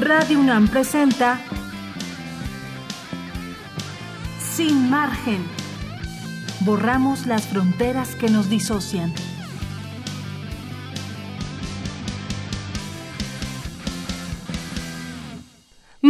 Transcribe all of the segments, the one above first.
Radio UNAM presenta Sin margen. Borramos las fronteras que nos disocian.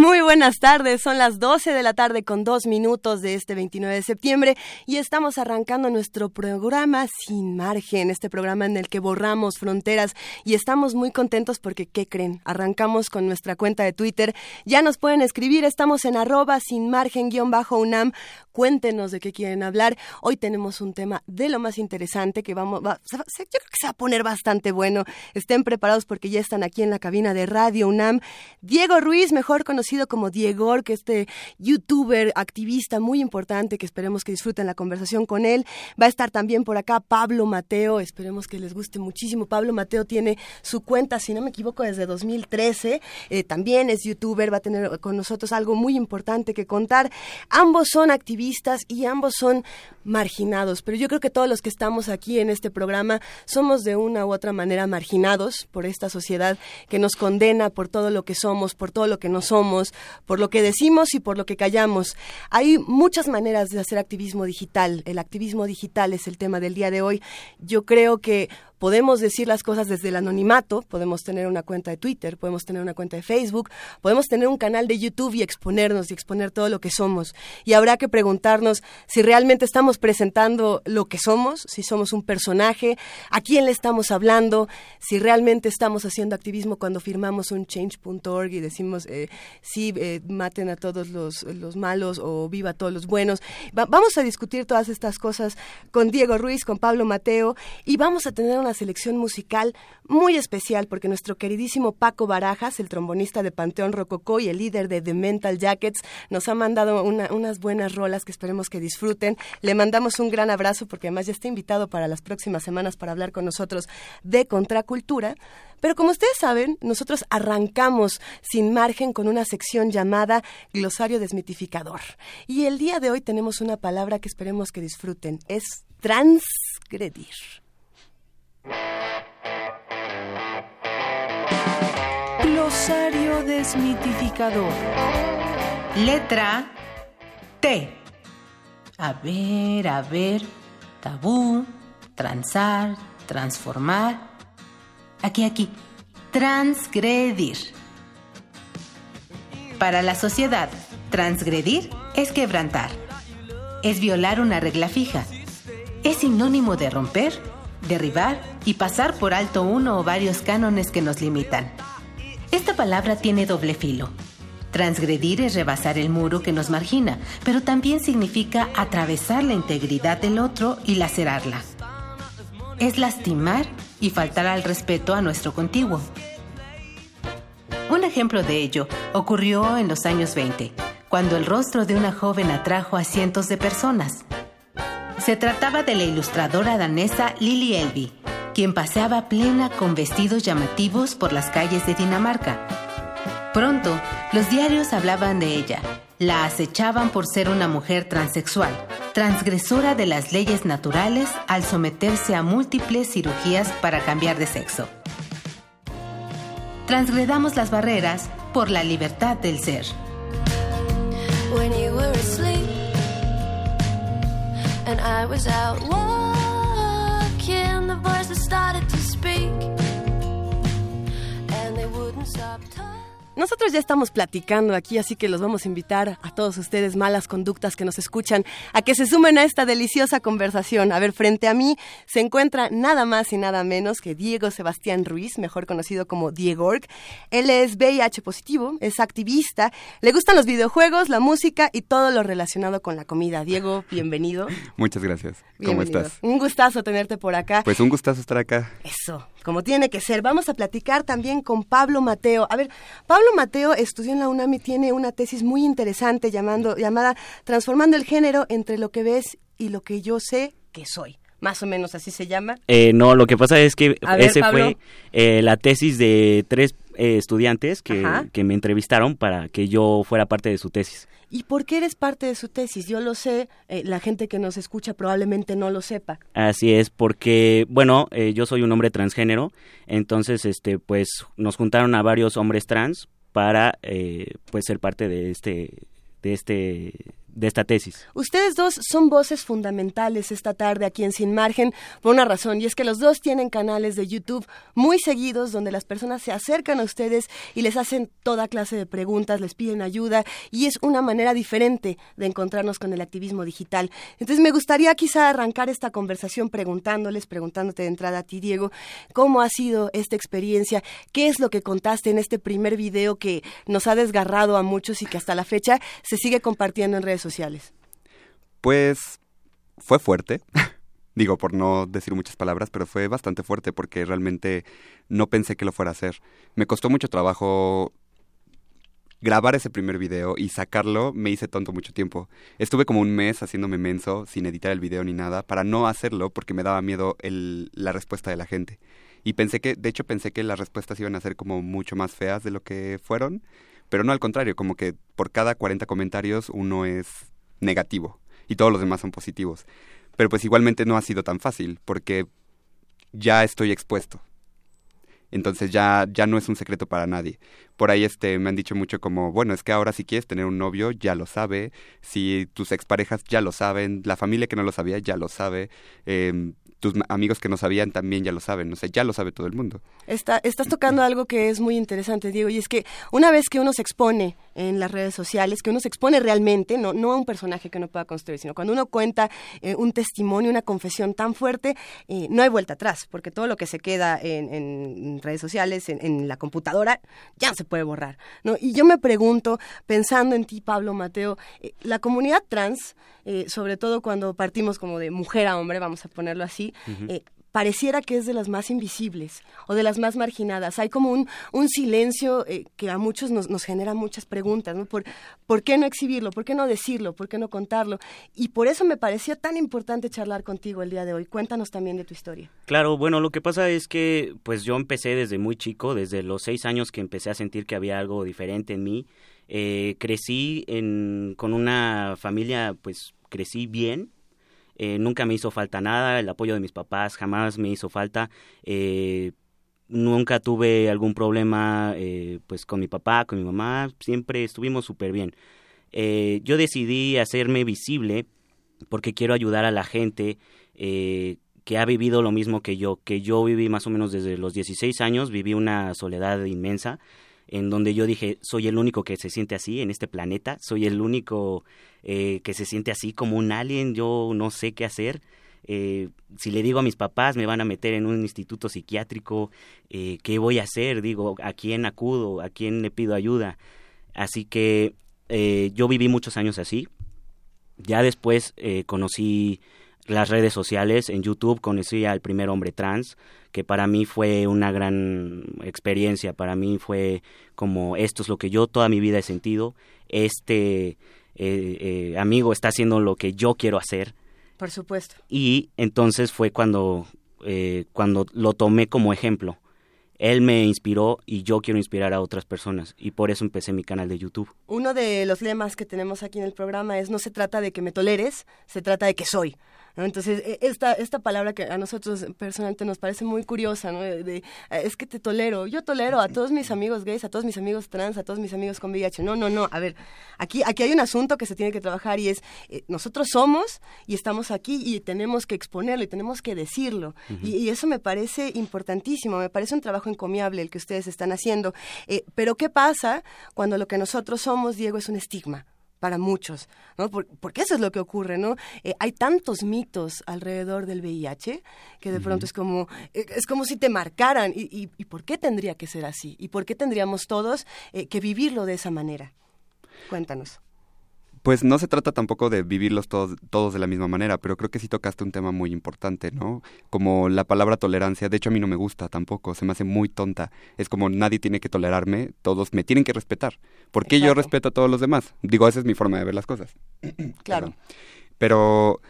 Muy buenas tardes, son las 12 de la tarde con dos minutos de este 29 de septiembre y estamos arrancando nuestro programa Sin Margen, este programa en el que borramos fronteras y estamos muy contentos porque, ¿qué creen? Arrancamos con nuestra cuenta de Twitter, ya nos pueden escribir, estamos en arroba sin margen guion bajo UNAM, cuéntenos de qué quieren hablar. Hoy tenemos un tema de lo más interesante que vamos, yo creo que se va a poner bastante bueno, estén preparados porque ya están aquí en la cabina de Radio UNAM. Diego Ruiz, mejor conocido como Diego, que este youtuber, activista muy importante, que esperemos que disfruten la conversación con él. Va a estar también por acá Pablo Mateo, esperemos que les guste muchísimo. Pablo Mateo tiene su cuenta, si no me equivoco, desde 2013. Eh, también es youtuber, va a tener con nosotros algo muy importante que contar. Ambos son activistas y ambos son marginados, pero yo creo que todos los que estamos aquí en este programa somos de una u otra manera marginados por esta sociedad que nos condena por todo lo que somos, por todo lo que no somos por lo que decimos y por lo que callamos. Hay muchas maneras de hacer activismo digital. El activismo digital es el tema del día de hoy. Yo creo que podemos decir las cosas desde el anonimato, podemos tener una cuenta de Twitter, podemos tener una cuenta de Facebook, podemos tener un canal de YouTube y exponernos y exponer todo lo que somos. Y habrá que preguntarnos si realmente estamos presentando lo que somos, si somos un personaje, a quién le estamos hablando, si realmente estamos haciendo activismo cuando firmamos un change.org y decimos eh, sí, eh, maten a todos los, malos o viva a todos los buenos. vamos a discutir todas estas cosas con Diego Ruiz, con Pablo Mateo y vamos a tener una selección musical muy especial porque nuestro queridísimo Paco Barajas, el trombonista de Panteón Rococó y el líder de The Mental Jackets, nos ha mandado unas buenas rolas que esperemos que disfruten. Le mandamos un gran abrazo porque además ya está invitado para las próximas semanas para hablar con nosotros de contracultura. Pero como ustedes saben, nosotros arrancamos sin margen con una sección llamada Glosario Desmitificador. Y el día de hoy tenemos una palabra que esperemos que disfruten. Es transgredir. Glosario desmitificador. Letra T. A ver, a ver. Tabú, transar, transformar. Aquí, aquí. Transgredir. Para la sociedad, transgredir es quebrantar. Es violar una regla fija. Es sinónimo de romper derribar y pasar por alto uno o varios cánones que nos limitan. Esta palabra tiene doble filo. Transgredir es rebasar el muro que nos margina, pero también significa atravesar la integridad del otro y lacerarla. Es lastimar y faltar al respeto a nuestro contiguo. Un ejemplo de ello ocurrió en los años 20, cuando el rostro de una joven atrajo a cientos de personas. Se trataba de la ilustradora danesa Lili Elvi, quien paseaba plena con vestidos llamativos por las calles de Dinamarca. Pronto, los diarios hablaban de ella. La acechaban por ser una mujer transexual, transgresora de las leyes naturales al someterse a múltiples cirugías para cambiar de sexo. Transgredamos las barreras por la libertad del ser. Nosotros ya estamos platicando aquí, así que los vamos a invitar a todos ustedes, malas conductas que nos escuchan, a que se sumen a esta deliciosa conversación. A ver, frente a mí se encuentra nada más y nada menos que Diego Sebastián Ruiz, mejor conocido como Diego Él es VIH positivo, es activista, le gustan los videojuegos, la música y todo lo relacionado con la comida. Diego, bienvenido. Muchas gracias. ¿Cómo estás? Un gustazo tenerte por acá. Pues un gustazo estar acá. Eso, como tiene que ser. Vamos a platicar también con Pablo Mateo. A ver, Pablo Mateo estudió en la UNAM y tiene una tesis muy interesante llamando, llamada Transformando el género entre lo que ves y lo que yo sé que soy. Más o menos así se llama. Eh, no, lo que pasa es que ese fue eh, la tesis de tres eh, estudiantes que, que me entrevistaron para que yo fuera parte de su tesis. ¿Y por qué eres parte de su tesis? Yo lo sé, la gente que nos escucha probablemente no lo sepa. Así es, porque, bueno, yo soy un hombre transgénero, entonces, este, pues, nos juntaron a varios hombres trans para eh, pues ser parte de este de este de esta tesis. Ustedes dos son voces fundamentales esta tarde aquí en Sin Margen por una razón, y es que los dos tienen canales de YouTube muy seguidos donde las personas se acercan a ustedes y les hacen toda clase de preguntas, les piden ayuda, y es una manera diferente de encontrarnos con el activismo digital. Entonces me gustaría quizá arrancar esta conversación preguntándoles, preguntándote de entrada a ti, Diego, ¿cómo ha sido esta experiencia? ¿Qué es lo que contaste en este primer video que nos ha desgarrado a muchos y que hasta la fecha se sigue compartiendo en redes sociales? Pues fue fuerte. Digo, por no decir muchas palabras, pero fue bastante fuerte porque realmente no pensé que lo fuera a hacer. Me costó mucho trabajo grabar ese primer video y sacarlo me hice tonto mucho tiempo. Estuve como un mes haciéndome menso sin editar el video ni nada para no hacerlo porque me daba miedo la respuesta de la gente. Y pensé que, de hecho pensé que las respuestas iban a ser como mucho más feas de lo que fueron pero no al contrario, como que por cada 40 comentarios uno es negativo y todos los demás son positivos. Pero pues igualmente no ha sido tan fácil porque ya estoy expuesto. Entonces ya, ya no es un secreto para nadie. Por ahí este, me han dicho mucho como, bueno, es que ahora si quieres tener un novio, ya lo sabe. Si tus exparejas ya lo saben, la familia que no lo sabía ya lo sabe. Eh, tus amigos que no sabían también ya lo saben, o sea, ya lo sabe todo el mundo. Está, estás tocando algo que es muy interesante, Diego, y es que una vez que uno se expone en las redes sociales, que uno se expone realmente, no, no a un personaje que no pueda construir, sino cuando uno cuenta eh, un testimonio, una confesión tan fuerte, eh, no hay vuelta atrás, porque todo lo que se queda en, redes sociales, en, la computadora, ya se puede borrar. ¿no? Y yo me pregunto, pensando en ti, Pablo Mateo, eh, la comunidad trans, sobre todo cuando partimos como de mujer a hombre, vamos a ponerlo así, pareciera que es de las más invisibles o de las más marginadas. Hay como un, un silencio eh, que a muchos nos, nos genera muchas preguntas, ¿no? Por, ¿Por qué no exhibirlo? ¿Por qué no decirlo? ¿Por qué no contarlo? Y por eso me parecía tan importante charlar contigo el día de hoy. Cuéntanos también de tu historia. Claro, bueno, lo que pasa es que pues yo empecé desde muy chico, desde los seis años que empecé a sentir que había algo diferente en mí. Eh, crecí en, con una familia, pues crecí bien, eh, nunca me hizo falta nada, el apoyo de mis papás jamás me hizo falta. Eh, nunca tuve algún problema eh, pues con mi papá, con mi mamá, siempre estuvimos súper bien. yo decidí hacerme visible porque quiero ayudar a la gente que ha vivido lo mismo que yo, que yo viví más o menos desde los 16 años, viví una soledad inmensa en donde yo dije, soy el único que se siente así en este planeta, soy el único eh, que se siente así como un alien, yo no sé qué hacer. Eh, si le digo a mis papás me van a meter en un instituto psiquiátrico, eh, ¿qué voy a hacer? Digo, ¿a quién acudo? ¿A quién le pido ayuda? Así que yo viví muchos años así. Ya después conocí las redes sociales, en YouTube conocí al primer hombre trans, que para mí fue una gran experiencia, para mí fue como esto es lo que yo toda mi vida he sentido, este eh, eh, amigo está haciendo lo que yo quiero hacer. Por supuesto. Y entonces fue cuando, eh, cuando lo tomé como ejemplo. Él me inspiró y yo quiero inspirar a otras personas y por eso empecé mi canal de YouTube. Uno de los lemas que tenemos aquí en el programa es no se trata de que me toleres, se trata de que soy. Entonces, e, esta, esta palabra que a nosotros personalmente nos parece muy curiosa, ¿no? De, eh, es que te tolero. Yo tolero a todos mis amigos gays, a todos mis amigos trans, a todos mis amigos con VIH. No, no, no. A ver, aquí, aquí hay un asunto que se tiene que trabajar y es, eh, nosotros somos y estamos aquí y tenemos que exponerlo y tenemos que decirlo. y, eso me parece importantísimo, me parece un trabajo encomiable el que ustedes están haciendo. Eh, pero ¿qué pasa cuando lo que nosotros somos, Diego, es un estigma? Para muchos, ¿no? porque eso es lo que ocurre, ¿no? Eh, hay tantos mitos alrededor del VIH que de pronto es como eh, es como si te marcaran y, y, por qué tendría que ser así y por qué tendríamos todos eh, que vivirlo de esa manera. Cuéntanos. Pues no se trata tampoco de vivirlos todos, todos de la misma manera, pero creo que sí tocaste un tema muy importante, ¿no? Como la palabra tolerancia, de hecho a mí no me gusta tampoco, se me hace muy tonta. Es como nadie tiene que tolerarme, todos me tienen que respetar. ¿Por qué yo respeto a todos los demás? Digo, esa es mi forma de ver las cosas. Claro. Pero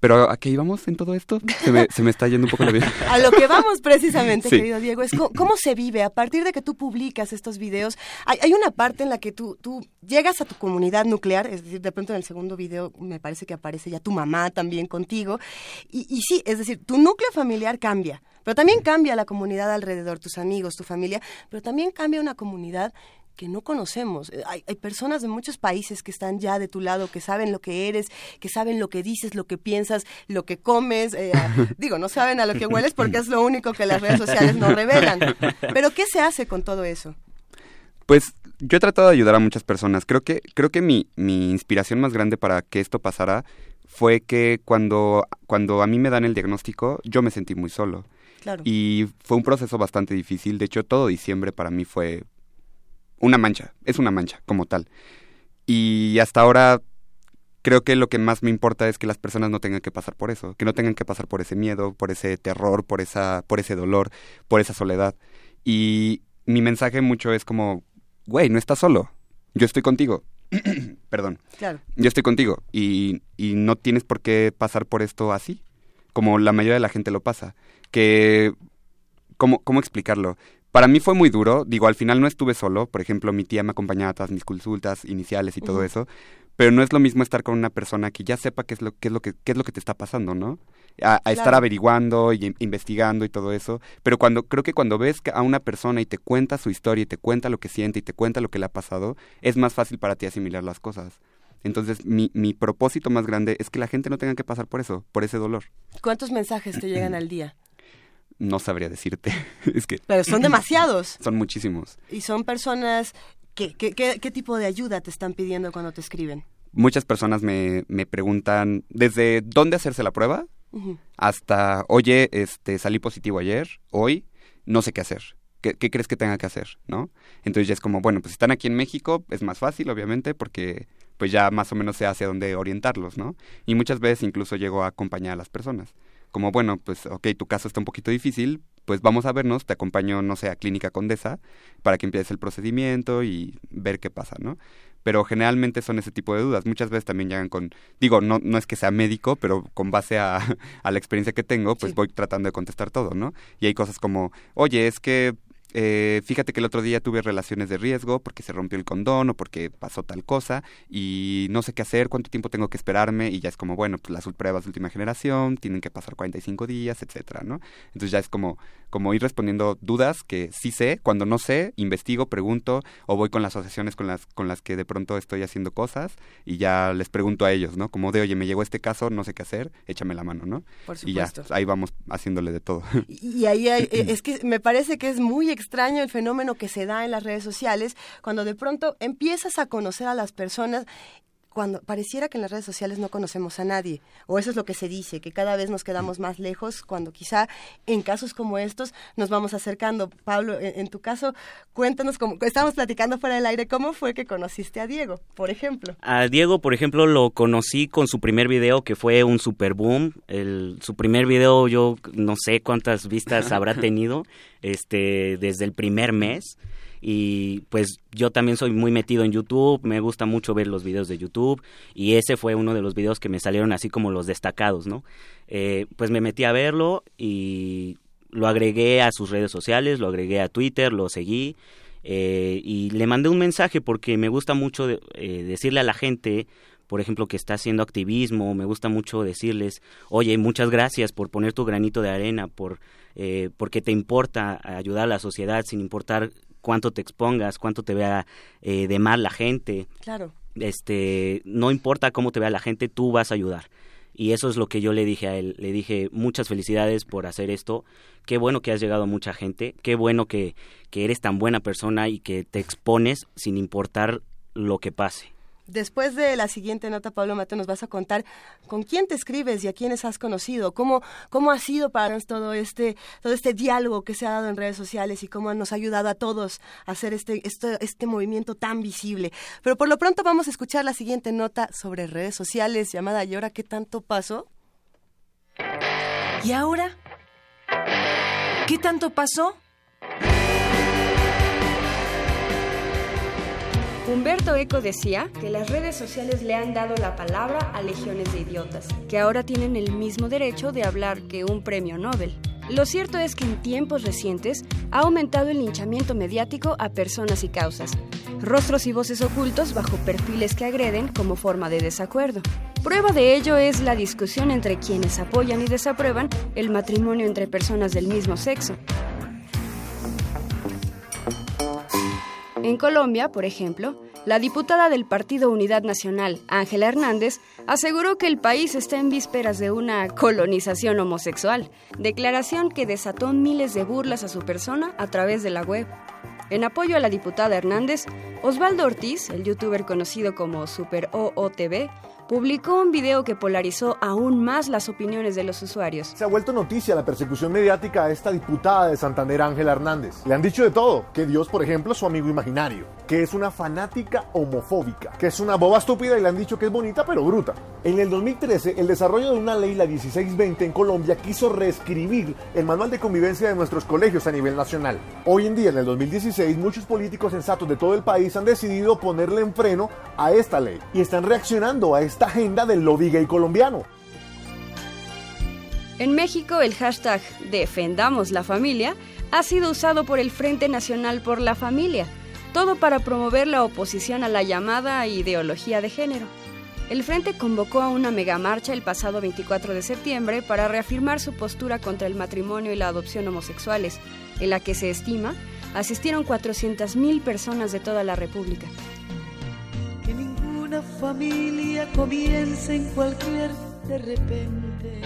pero ¿a qué íbamos en todo esto? Se me, se me está yendo un poco la vida. A lo que vamos precisamente, querido Diego, es cómo, se vive a partir de que tú publicas estos videos. Hay, hay, una parte en la que tú, tú llegas a tu comunidad nuclear, es decir, de pronto en el segundo video me parece que aparece ya tu mamá también contigo. Y, y sí, es decir, tu núcleo familiar cambia, pero también cambia la comunidad alrededor, tus amigos, tu familia, pero también cambia una comunidad que no conocemos. Eh, hay, personas de muchos países que están ya de tu lado, que saben lo que eres, que saben lo que dices, lo que piensas, lo que comes. Eh, digo, no saben a lo que hueles porque es lo único que las redes sociales no revelan. Pero ¿qué se hace con todo eso? Pues yo he tratado de ayudar a muchas personas. Creo que, creo que mi, mi inspiración más grande para que esto pasara fue que cuando, cuando a mí me dan el diagnóstico, yo me sentí muy solo. Claro. Y fue un proceso bastante difícil. De hecho, todo diciembre para mí fue una mancha. Es una mancha, como tal. Y hasta ahora creo que lo que más me importa es que las personas no tengan que pasar por eso, que no tengan que pasar por ese miedo, por ese terror, por esa, por ese dolor, por esa soledad. Y mi mensaje mucho es como, güey, no estás solo, yo estoy contigo. Perdón. Claro. Yo estoy contigo y, y no tienes por qué pasar por esto así, como la mayoría de la gente lo pasa. Que, ¿cómo, cómo explicarlo? Para mí fue muy duro, digo, al final no estuve solo, por ejemplo, mi tía me acompañaba a todas mis consultas iniciales y todo eso, pero no es lo mismo estar con una persona que ya sepa qué es lo, qué es lo, que, qué es lo que te está pasando, ¿no? A, estar averiguando y investigando y todo eso. Pero cuando creo que cuando ves a una persona y te cuenta su historia y te cuenta lo que siente y te cuenta lo que le ha pasado, es más fácil para ti asimilar las cosas. Entonces, mi, mi propósito más grande es que la gente no tenga que pasar por eso, por ese dolor. ¿Cuántos mensajes te llegan al día? No sabría decirte. es que Pero son demasiados. Son muchísimos. Y son personas ¿Qué, qué, tipo de ayuda te están pidiendo cuando te escriben? Muchas personas me, me preguntan desde dónde hacerse la prueba hasta, oye, este, salí positivo ayer, hoy, no sé qué hacer. ¿Qué, ¿Qué, crees que tenga que hacer? ¿no? Entonces ya es como, bueno, pues si están aquí en México, es más fácil, obviamente, porque pues ya más o menos sé hacia dónde orientarlos, ¿no? Y muchas veces incluso llego a acompañar a las personas. Como, bueno, pues, ok, tu caso está un poquito difícil, pues vamos a vernos, te acompaño, no sé, a Clínica Condesa para que empieces el procedimiento y ver qué pasa, ¿no? Pero generalmente son ese tipo de dudas. Muchas veces también llegan con, digo, no, no es que sea médico, pero con base a, a la experiencia que tengo, pues voy tratando de contestar todo, ¿no? Y hay cosas como, oye, es que eh, fíjate que el otro día tuve relaciones de riesgo porque se rompió el condón o porque pasó tal cosa y no sé qué hacer, cuánto tiempo tengo que esperarme y ya es como, bueno, pues las pruebas de última generación tienen que pasar 45 días, etcétera, ¿no? Entonces ya es como, como ir respondiendo dudas que sí sé, cuando no sé, investigo, pregunto o voy con las asociaciones con las, con las que de pronto estoy haciendo cosas y ya les pregunto a ellos, ¿no? Como de, oye, me llegó este caso, no sé qué hacer, échame la mano, ¿no? Por Y ya, ahí vamos haciéndole de todo. Y ahí hay, es que me parece que es muy extraño el fenómeno que se da en las redes sociales cuando de pronto empiezas a conocer a las personas cuando pareciera que en las redes sociales no conocemos a nadie, o eso es lo que se dice, que cada vez nos quedamos más lejos, cuando quizá en casos como estos nos vamos acercando. Pablo, en, tu caso, cuéntanos, cómo, estábamos platicando fuera del aire, ¿cómo fue que conociste a Diego, por ejemplo? A Diego, por ejemplo, lo conocí con su primer video, que fue un super boom. El, su primer video, yo no sé cuántas vistas habrá tenido este, desde el primer mes y pues yo también soy muy metido en YouTube, me gusta mucho ver los videos de YouTube y ese fue uno de los videos que me salieron así como los destacados, ¿no? Eh, pues me metí a verlo y lo agregué a sus redes sociales, lo agregué a Twitter, lo seguí eh, y le mandé un mensaje porque me gusta mucho eh, decirle a la gente por ejemplo, que está haciendo activismo, me gusta mucho decirles, oye, muchas gracias por poner tu granito de arena, por porque te importa ayudar a la sociedad sin importar cuánto te expongas, cuánto te vea eh, de mal la gente. Claro. Este, no importa cómo te vea la gente, tú vas a ayudar. Y eso es lo que yo le dije a él. Le dije, muchas felicidades por hacer esto. Qué bueno que has llegado a mucha gente. Qué bueno que, que eres tan buena persona y que te expones sin importar lo que pase. Después de la siguiente nota, Pablo Mato, nos vas a contar con quién te escribes y a quiénes has conocido, cómo, cómo ha sido para todo este, todo este diálogo que se ha dado en redes sociales y cómo nos ha ayudado a todos a hacer este, este, este movimiento tan visible. Pero por lo pronto vamos a escuchar la siguiente nota sobre redes sociales llamada ¿Y ahora qué tanto pasó? ¿Y ahora? ¿Qué tanto pasó? Humberto Eco decía que las redes sociales le han dado la palabra a legiones de idiotas, que ahora tienen el mismo derecho de hablar que un premio Nobel. Lo cierto es que en tiempos recientes ha aumentado el linchamiento mediático a personas y causas, rostros y voces ocultos bajo perfiles que agreden como forma de desacuerdo. Prueba de ello es la discusión entre quienes apoyan y desaprueban el matrimonio entre personas del mismo sexo, En Colombia, por ejemplo, la diputada del Partido Unidad Nacional, Ángela Hernández, aseguró que el país está en vísperas de una colonización homosexual, declaración que desató miles de burlas a su persona a través de la web. En apoyo a la diputada Hernández, Osvaldo Ortiz, el youtuber conocido como Super OOTV, publicó un video que polarizó aún más las opiniones de los usuarios. Se ha vuelto noticia la persecución mediática a esta diputada de Santander, Ángela Hernández. Le han dicho de todo, que Dios, por ejemplo, es su amigo imaginario, que es una fanática homofóbica, que es una boba estúpida y le han dicho que es bonita pero bruta. En el 2013, el desarrollo de una ley, la 1620 en Colombia, quiso reescribir el manual de convivencia de nuestros colegios a nivel nacional. Hoy en día, en el 2016, muchos políticos sensatos de todo el país han decidido ponerle en freno a esta ley y están reaccionando a esta esta agenda del lobby colombiano. En México, el hashtag Defendamos la Familia ha sido usado por el Frente Nacional por la Familia, todo para promover la oposición a la llamada ideología de género. El Frente convocó a una megamarcha el pasado 24 de septiembre para reafirmar su postura contra el matrimonio y la adopción homosexuales, en la que se estima asistieron 400.000 personas de toda la República familia comienza en cualquier de repente.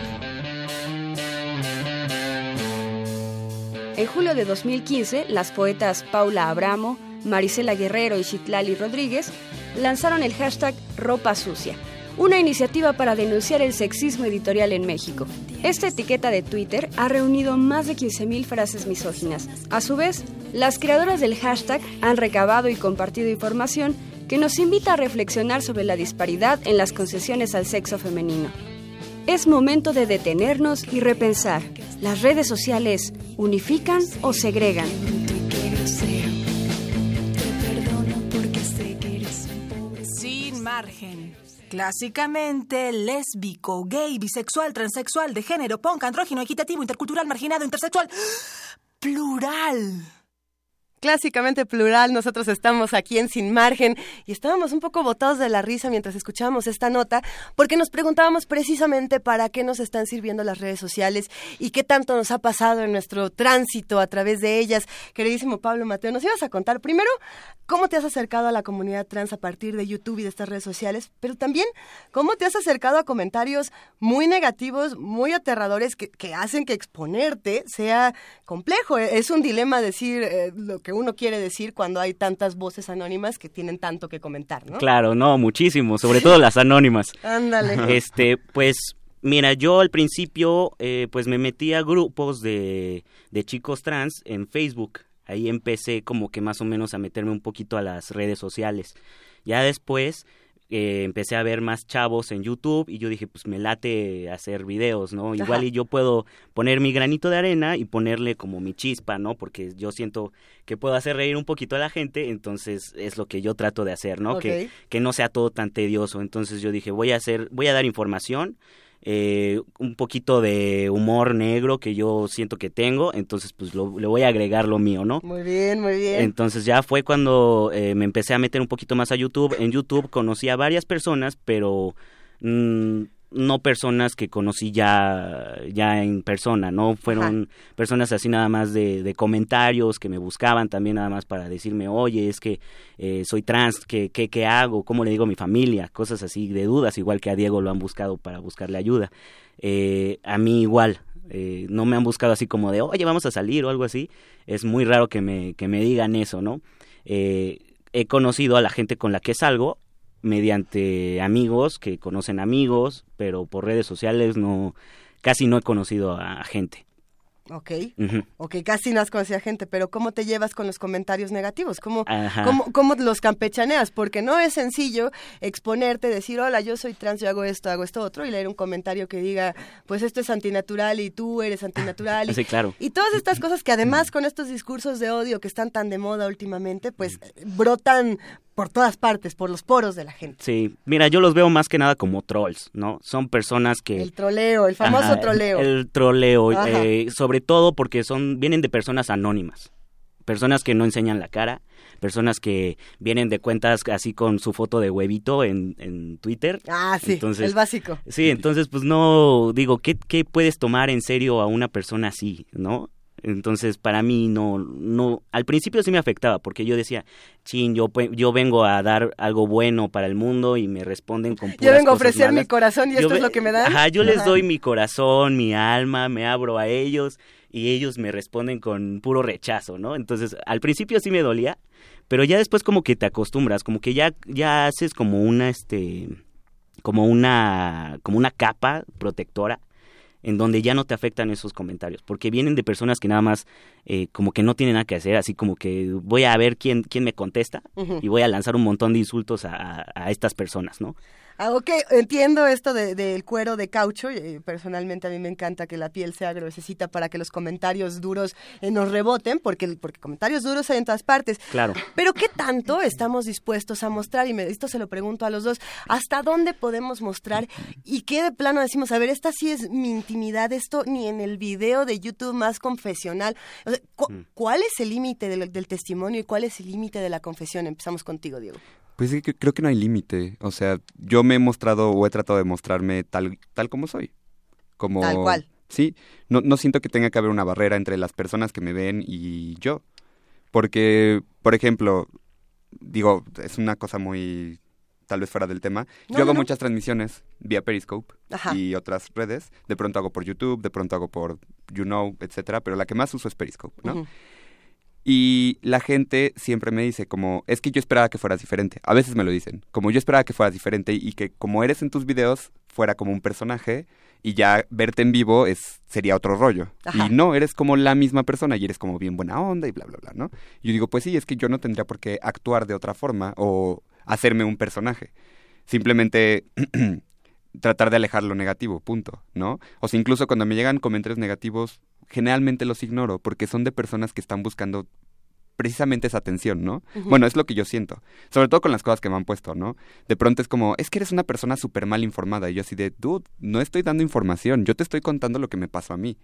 En julio de 2015, las poetas Paula Abramo, Marisela Guerrero y Chitlali Rodríguez lanzaron el hashtag Ropa Sucia, una iniciativa para denunciar el sexismo editorial en México. Esta etiqueta de Twitter ha reunido más de 15.000 frases misóginas. A su vez, las creadoras del hashtag han recabado y compartido información que nos invita a reflexionar sobre la disparidad en las concesiones al sexo femenino. Es momento de detenernos y repensar. ¿Las redes sociales unifican o segregan? Sin margen. Clásicamente lésbico, gay, bisexual, transexual, de género, punk, andrógino, equitativo, intercultural, marginado, intersexual. Plural clásicamente plural. Nosotros estamos aquí en Sin Margen y estábamos un poco botados de la risa mientras escuchábamos esta nota porque nos preguntábamos precisamente para qué nos están sirviendo las redes sociales y qué tanto nos ha pasado en nuestro tránsito a través de ellas. Queridísimo Pablo Mateo, nos ibas a contar primero cómo te has acercado a la comunidad trans a partir de YouTube y de estas redes sociales, pero también cómo te has acercado a comentarios muy negativos, muy aterradores que, hacen que exponerte sea complejo. Es un dilema decir eh, lo que uno quiere decir cuando hay tantas voces anónimas que tienen tanto que comentar, ¿no? Claro, no, muchísimo, sobre todo las anónimas. Ándale. Este, pues Mira, yo al principio eh, pues me metí a grupos de, de chicos trans en Facebook. Ahí empecé como que más o menos a meterme un poquito a las redes sociales. Ya después eh, empecé a ver más chavos en YouTube y yo dije, pues me late hacer videos, ¿no? Igual y yo puedo poner mi granito de arena y ponerle como mi chispa, ¿no? Porque yo siento que puedo hacer reír un poquito a la gente, entonces es lo que yo trato de hacer, ¿no? Que, que no sea todo tan tedioso. Entonces yo dije, voy a hacer, voy a dar información eh, un poquito de humor negro que yo siento que tengo, entonces pues lo, le voy a agregar lo mío, ¿no? Muy bien, muy bien. Entonces ya fue cuando eh, me empecé a meter un poquito más a YouTube. En YouTube conocí a varias personas, pero... Mm, no personas que conocí ya, ya en persona, no fueron personas así nada más de, de, comentarios que me buscaban también nada más para decirme, oye, es que eh, soy trans, ¿qué, ¿qué, qué, hago? ¿Cómo le digo a mi familia? Cosas así de dudas, igual que a Diego lo han buscado para buscarle ayuda. Eh, a mí igual, eh, no me han buscado así como de, oye, vamos a salir o algo así. Es muy raro que me, que me digan eso, ¿no? he conocido a la gente con la que salgo mediante amigos que conocen amigos, pero por redes sociales no casi no he conocido a gente. Ok, ok, casi no has conocido a gente, pero ¿cómo te llevas con los comentarios negativos? ¿Cómo, ¿cómo, los campechaneas? Porque no es sencillo exponerte, decir, hola, yo soy trans, yo hago esto, hago esto otro, y leer un comentario que diga, pues esto es antinatural y tú eres antinatural. Y, sí, claro. Y todas estas cosas que además con estos discursos de odio que están tan de moda últimamente, pues brotan por todas partes, por los poros de la gente. Sí, mira, yo los veo más que nada como trolls, ¿no? Son personas que... El troleo, el famoso troleo. El, troleo, eh, sobre todo porque son vienen de personas anónimas, personas que no enseñan la cara, personas que vienen de cuentas así con su foto de huevito en, en Twitter. Ah, sí, entonces, el básico. Sí, entonces pues no, digo, ¿qué, ¿qué puedes tomar en serio a una persona así, no? Entonces, para mí no, no, al principio sí me afectaba, porque yo decía, chin, yo, yo vengo a dar algo bueno para el mundo y me responden con puras Yo vengo a ofrecer mi corazón y Yo esto es lo que me dan. Ajá, yo les doy mi corazón, mi alma, me abro a ellos y ellos me responden con puro rechazo, ¿no? Entonces, al principio sí me dolía, pero ya después como que te acostumbras, como que ya, ya haces como una, este, como una, como una capa protectora en donde ya no te afectan esos comentarios, porque vienen de personas que nada más eh, como que no tienen nada que hacer, así como que voy a ver quién, quién me contesta y voy a lanzar un montón de insultos a, a- a estas personas, ¿no? Ah, ok, entiendo esto de- del cuero de caucho. eh, personalmente a mí me encanta que la piel sea gruesecita para que los comentarios duros eh, nos reboten, porque, porque comentarios duros hay en todas partes. Claro. Pero ¿qué tanto estamos dispuestos a mostrar? Y me, esto se lo pregunto a los dos. ¿Hasta dónde podemos mostrar? ¿Y qué de plano decimos? A ver, esta sí es mi intimidad, esto ni en el video de YouTube más confesional. O sea, cu- Mm. ¿Cuál es el límite del, del testimonio y cuál es el límite de la confesión? Empezamos contigo, Diego. Pues sí, creo que no hay límite. O sea, yo me he mostrado o he tratado de mostrarme tal, tal como soy. Como, Tal cual. Sí, no, no siento que tenga que haber una barrera entre las personas que me ven y yo. Porque, por ejemplo, digo, es una cosa muy tal vez fuera del tema. No, yo hago no, muchas transmisiones vía Periscope Ajá. y otras redes. De pronto hago por YouTube, de pronto hago por YouKnow, etcétera, pero la que más uso es Periscope, ¿no? Y la gente siempre me dice como, es que yo esperaba que fueras diferente. A veces me lo dicen, como yo esperaba que fueras diferente y que como eres en tus videos fuera como un personaje y ya verte en vivo es sería otro rollo. Ajá. Y no, eres como la misma persona y eres como bien buena onda y bla, bla, bla, ¿no? Y yo digo, pues sí, es que yo no tendría por qué actuar de otra forma o hacerme un personaje. Simplemente tratar de alejar lo negativo, punto, ¿no? O sea, incluso cuando me llegan comentarios negativos, generalmente los ignoro porque son de personas que están buscando precisamente esa atención, ¿no? Bueno, es lo que yo siento. Sobre todo con las cosas que me han puesto, ¿no? De pronto es como, es que eres una persona súper mal informada. Y yo así de, dude, no estoy dando información, yo te estoy contando lo que me pasó a mí.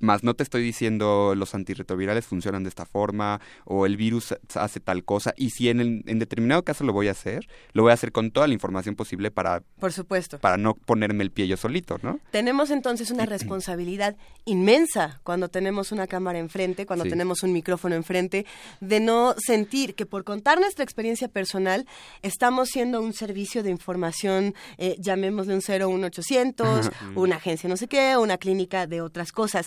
Más no te estoy diciendo los antirretrovirales funcionan de esta forma o el virus hace tal cosa. Y si en, el- en determinado caso lo voy a hacer, lo voy a hacer con toda la información posible para, Por supuesto. para no ponerme el pie yo solito, ¿no? Tenemos entonces una responsabilidad inmensa cuando tenemos una cámara enfrente, cuando Sí. tenemos un micrófono enfrente, de no sentir que por contar nuestra experiencia personal estamos siendo un servicio de información, eh, llamémosle un 01800, una agencia no sé qué, una clínica de otras cosas.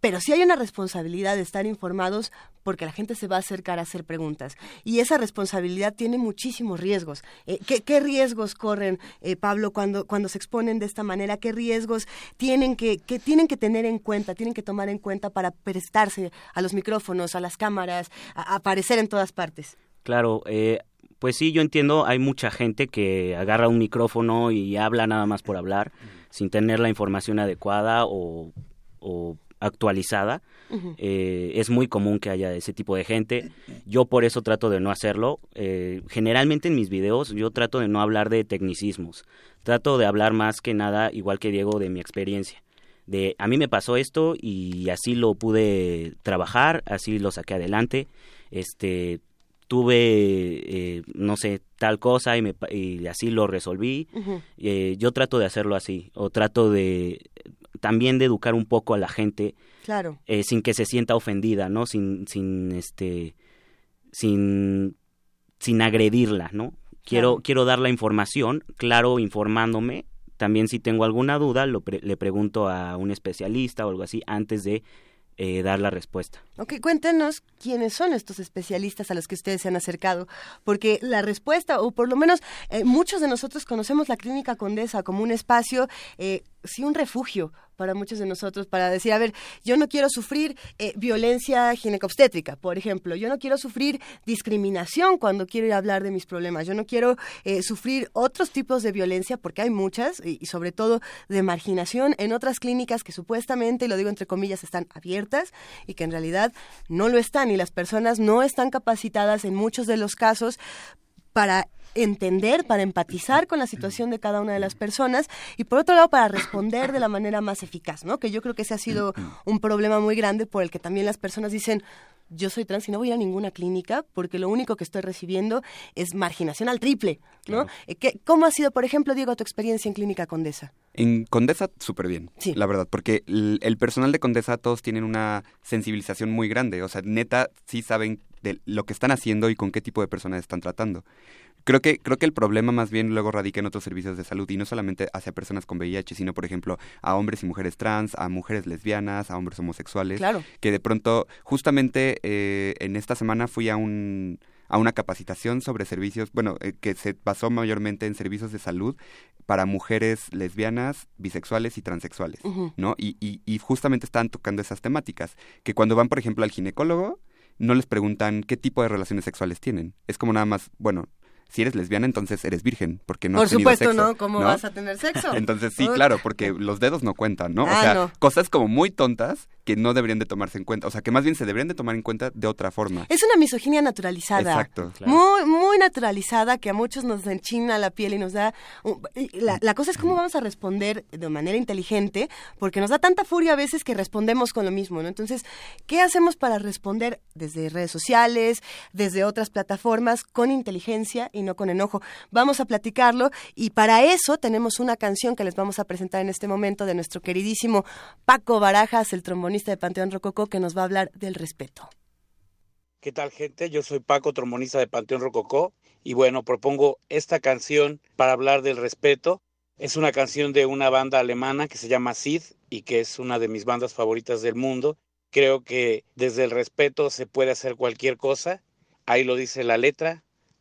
Pero sí hay una responsabilidad de estar informados porque la gente se va a acercar a hacer preguntas. Y esa responsabilidad tiene muchísimos riesgos. Eh, ¿qué, qué riesgos corren, eh, Pablo, cuando, cuando se exponen de esta manera? ¿Qué riesgos tienen que, que tienen que tener en cuenta, tienen que tomar en cuenta para prestarse a los micrófonos, a las cámaras, a, a aparecer en todas partes? Claro, eh, pues sí, yo entiendo, hay mucha gente que agarra un micrófono y habla nada más por hablar, sin tener la información adecuada o, o actualizada. Eh, es muy común que haya ese tipo de gente. Yo por eso trato de no hacerlo. Eh, generalmente en mis videos yo trato de no hablar de tecnicismos. Trato de hablar más que nada, igual que Diego, de mi experiencia. De a mí me pasó esto y así lo pude trabajar, así lo saqué adelante. Este tuve eh, no sé tal cosa y, me, y así lo resolví. Eh, yo trato de hacerlo así o trato de también de educar un poco a la gente Claro. eh, sin que se sienta ofendida, ¿no? Sin, sin, este, sin, sin agredirla, ¿no? Quiero, Claro. quiero dar la información, claro, informándome. También si tengo alguna duda, lo pre- le pregunto a un especialista o algo así antes de eh, dar la respuesta. Ok, cuéntenos quiénes son estos especialistas a los que ustedes se han acercado, porque la respuesta, o por lo menos eh, muchos de nosotros conocemos la Clínica Condesa como un espacio, eh, sí, un refugio para muchos de nosotros, para decir, a ver, yo no quiero sufrir eh, violencia ginecobstétrica, por ejemplo, yo no quiero sufrir discriminación cuando quiero ir a hablar de mis problemas, yo no quiero eh, sufrir otros tipos de violencia, porque hay muchas, y, y sobre todo de marginación en otras clínicas que supuestamente, y lo digo entre comillas, están abiertas y que en realidad no lo están, y las personas no están capacitadas en muchos de los casos para entender, para empatizar con la situación de cada una de las personas y por otro lado para responder de la manera más eficaz, ¿no? Que yo creo que ese ha sido un problema muy grande por el que también las personas dicen yo soy trans y no voy a ninguna clínica porque lo único que estoy recibiendo es marginación al triple, ¿no? Eh, ¿Cómo ha sido, por ejemplo, Diego, tu experiencia en Clínica Condesa? En Condesa, súper bien, sí. la verdad, porque el, personal de Condesa todos tienen una sensibilización muy grande, o sea, neta, sí saben de lo que están haciendo y con qué tipo de personas están tratando. Creo que, creo que el problema más bien luego radica en otros servicios de salud y no solamente hacia personas con VIH, sino por ejemplo a hombres y mujeres trans, a mujeres lesbianas, a hombres homosexuales. Claro. Que de pronto, justamente eh, en esta semana fui a un a una capacitación sobre servicios, bueno, eh, que se basó mayormente en servicios de salud para mujeres lesbianas, bisexuales y transexuales, ¿no? Y, y, y justamente estaban tocando esas temáticas, que cuando van, por ejemplo, al ginecólogo, no les preguntan qué tipo de relaciones sexuales tienen. Es como nada más, bueno, si eres lesbiana, entonces eres virgen, porque no Por has tenido supuesto, sexo, ¿no? ¿Cómo vas a tener sexo? entonces sí, claro, porque los dedos no cuentan, ¿no? o Ah, sea, no. cosas como muy tontas que no deberían de tomarse en cuenta, o sea, que más bien se deberían de tomar en cuenta de otra forma. Es una misoginia naturalizada. Exacto. Muy, muy naturalizada que a muchos nos enchina la piel y nos da... La, la cosa es cómo vamos a responder de manera inteligente, porque nos da tanta furia a veces que respondemos con lo mismo, ¿no? Entonces, ¿qué hacemos para responder desde redes sociales, desde otras plataformas, con inteligencia y no con enojo? Vamos a platicarlo y para eso tenemos una canción que les vamos a presentar en este momento de nuestro queridísimo Paco Barajas, el trombonista de Panteón Rococó, que nos va a hablar del respeto. ¿Qué tal gente? Yo soy Paco, trombonista de Panteón Rococó y bueno, propongo esta canción para hablar del respeto. Es una canción de una banda alemana que se llama Sid y que es una de mis bandas favoritas del mundo. Creo que desde el respeto se puede hacer cualquier cosa. Ahí lo dice la letra.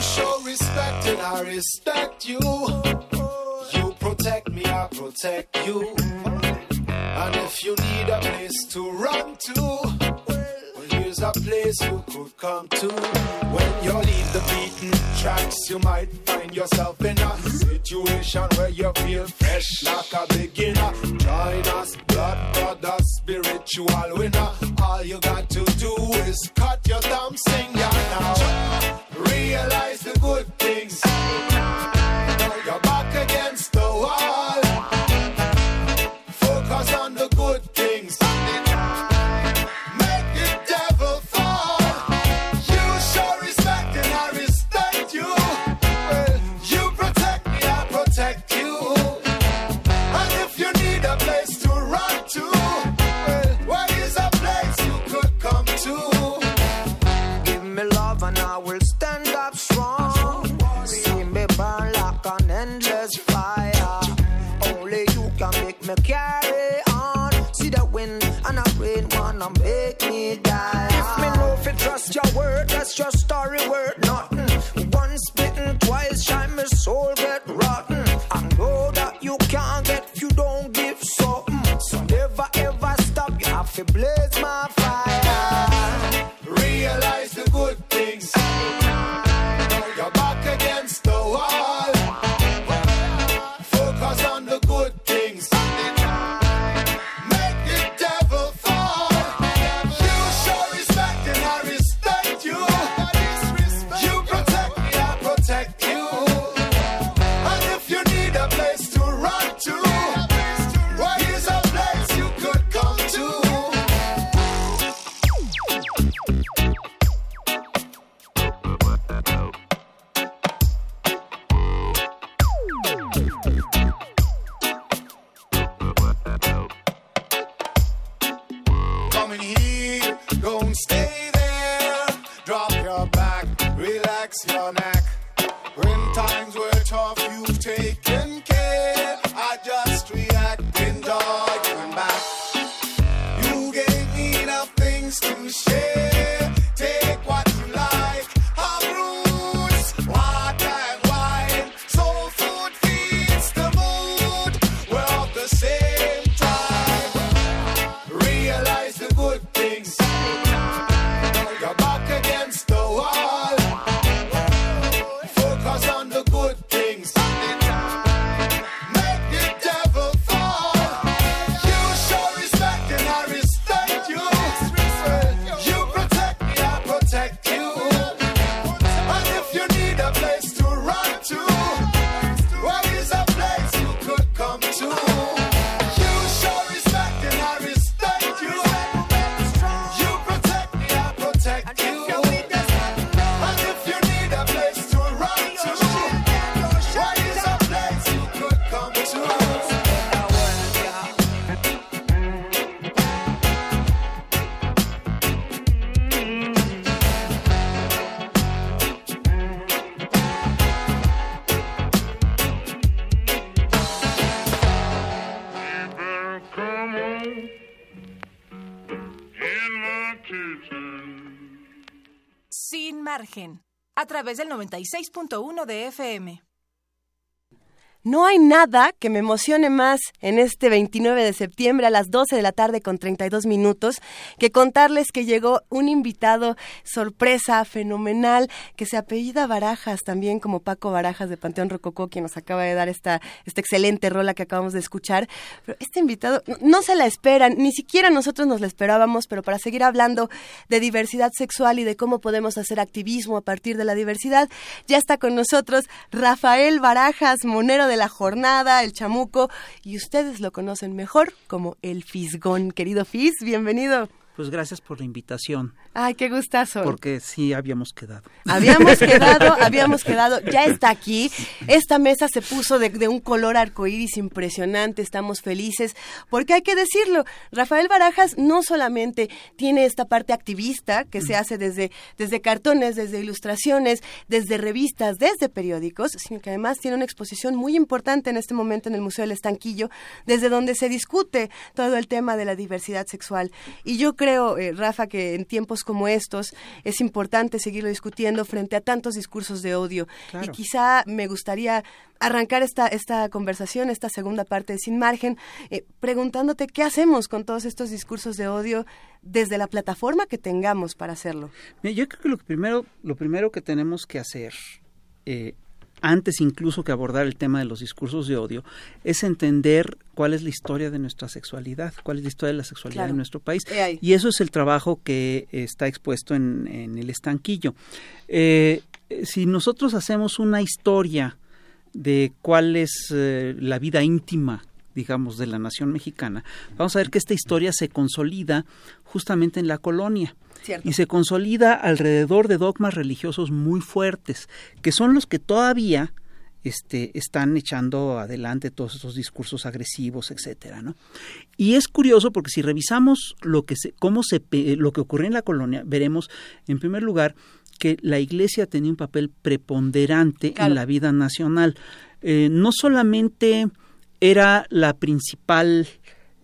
show respect and I respect you. You protect me, I protect you. And if you need a place to run to, here's a place you could come to. When you leave the beaten tracks, you might find yourself in a situation where you feel fresh like a beginner. Join us, blood brother, spiritual winner. All you got to do is cut your thumb, sing ya now. Realize the good things. A través del 96.1 de FM. No hay nada que me emocione más en este 29 de septiembre a las 12 de la tarde con 32 minutos que contarles que llegó un invitado sorpresa, fenomenal, que se apellida Barajas, también como Paco Barajas de Panteón Rococó, quien nos acaba de dar esta, esta excelente rola que acabamos de escuchar. Pero este invitado no, se la esperan, ni siquiera nosotros nos la esperábamos, pero para seguir hablando de diversidad sexual y de cómo podemos hacer activismo a partir de la diversidad, ya está con nosotros Rafael Barajas, monero de la jornada, el chamuco, y ustedes lo conocen mejor como el Fisgón. Querido Fis, bienvenido. Pues gracias por la invitación. Ay, qué gustazo. Porque sí habíamos quedado. Habíamos quedado, habíamos quedado, ya está aquí. Esta mesa se puso de, de, un color arcoíris impresionante, estamos felices, porque hay que decirlo, Rafael Barajas no solamente tiene esta parte activista que se hace desde, desde cartones, desde ilustraciones, desde revistas, desde periódicos, sino que además tiene una exposición muy importante en este momento en el Museo del Estanquillo, desde donde se discute todo el tema de la diversidad sexual. Y yo creo, eh, Rafa, que en tiempos como estos es importante seguirlo discutiendo frente a tantos discursos de odio. Claro. Y quizá me gustaría arrancar esta, esta conversación, esta segunda parte de Sin Margen, eh, preguntándote qué hacemos con todos estos discursos de odio desde la plataforma que tengamos para hacerlo. Mira, yo creo que lo primero, lo primero que tenemos que hacer eh, antes incluso que abordar el tema de los discursos de odio, es entender cuál es la historia de nuestra sexualidad, cuál es la historia de la sexualidad claro. en nuestro país. Y eso es el trabajo que está expuesto en, en el estanquillo. Eh, si nosotros hacemos una historia de cuál es eh, la vida íntima digamos, de la nación mexicana, vamos a ver que esta historia se consolida justamente en la colonia. Cierto. Y se consolida alrededor de dogmas religiosos muy fuertes, que son los que todavía este, están echando adelante todos esos discursos agresivos, etcétera, ¿no? Y es curioso porque si revisamos lo que se, cómo se, lo que ocurrió en la colonia, veremos, en primer lugar, que la Iglesia tenía un papel preponderante claro. en la vida nacional. Eh, no solamente era la principal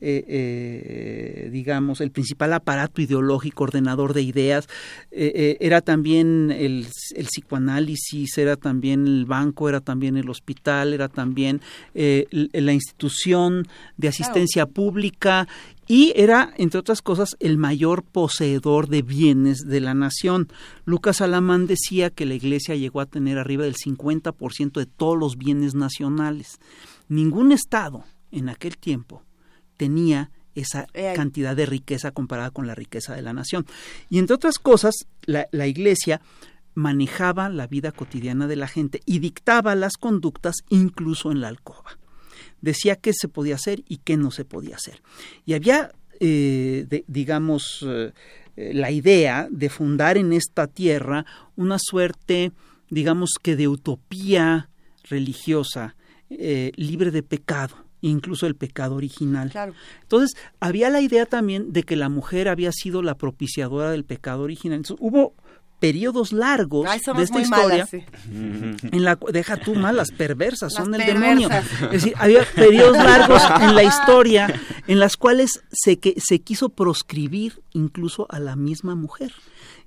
eh, eh, digamos, el principal aparato ideológico, ordenador de ideas, eh, era también el, el, psicoanálisis, era también el banco, era también el hospital, era también la institución de asistencia claro. pública y era, entre otras cosas, el mayor poseedor de bienes de la nación. Lucas Alamán decía que la Iglesia llegó a tener arriba del 50% de todos los bienes nacionales. Ningún Estado en aquel tiempo tenía esa cantidad de riqueza comparada con la riqueza de la nación. Y entre otras cosas, la, la, Iglesia manejaba la vida cotidiana de la gente y dictaba las conductas incluso en la alcoba. Decía qué se podía hacer y qué no se podía hacer. Y había, eh, de, digamos, eh, la idea de fundar en esta tierra una suerte, digamos que de utopía religiosa, eh, libre de pecado, incluso el pecado original. Claro. Entonces, había la idea también de que la mujer había sido la propiciadora del pecado original. Entonces, hubo periodos largos Ay, de esta historia malas, sí. en la deja tú mal las perversas las son el perversas. demonio es decir había periodos largos en la historia en las cuales se que se quiso proscribir incluso a la misma mujer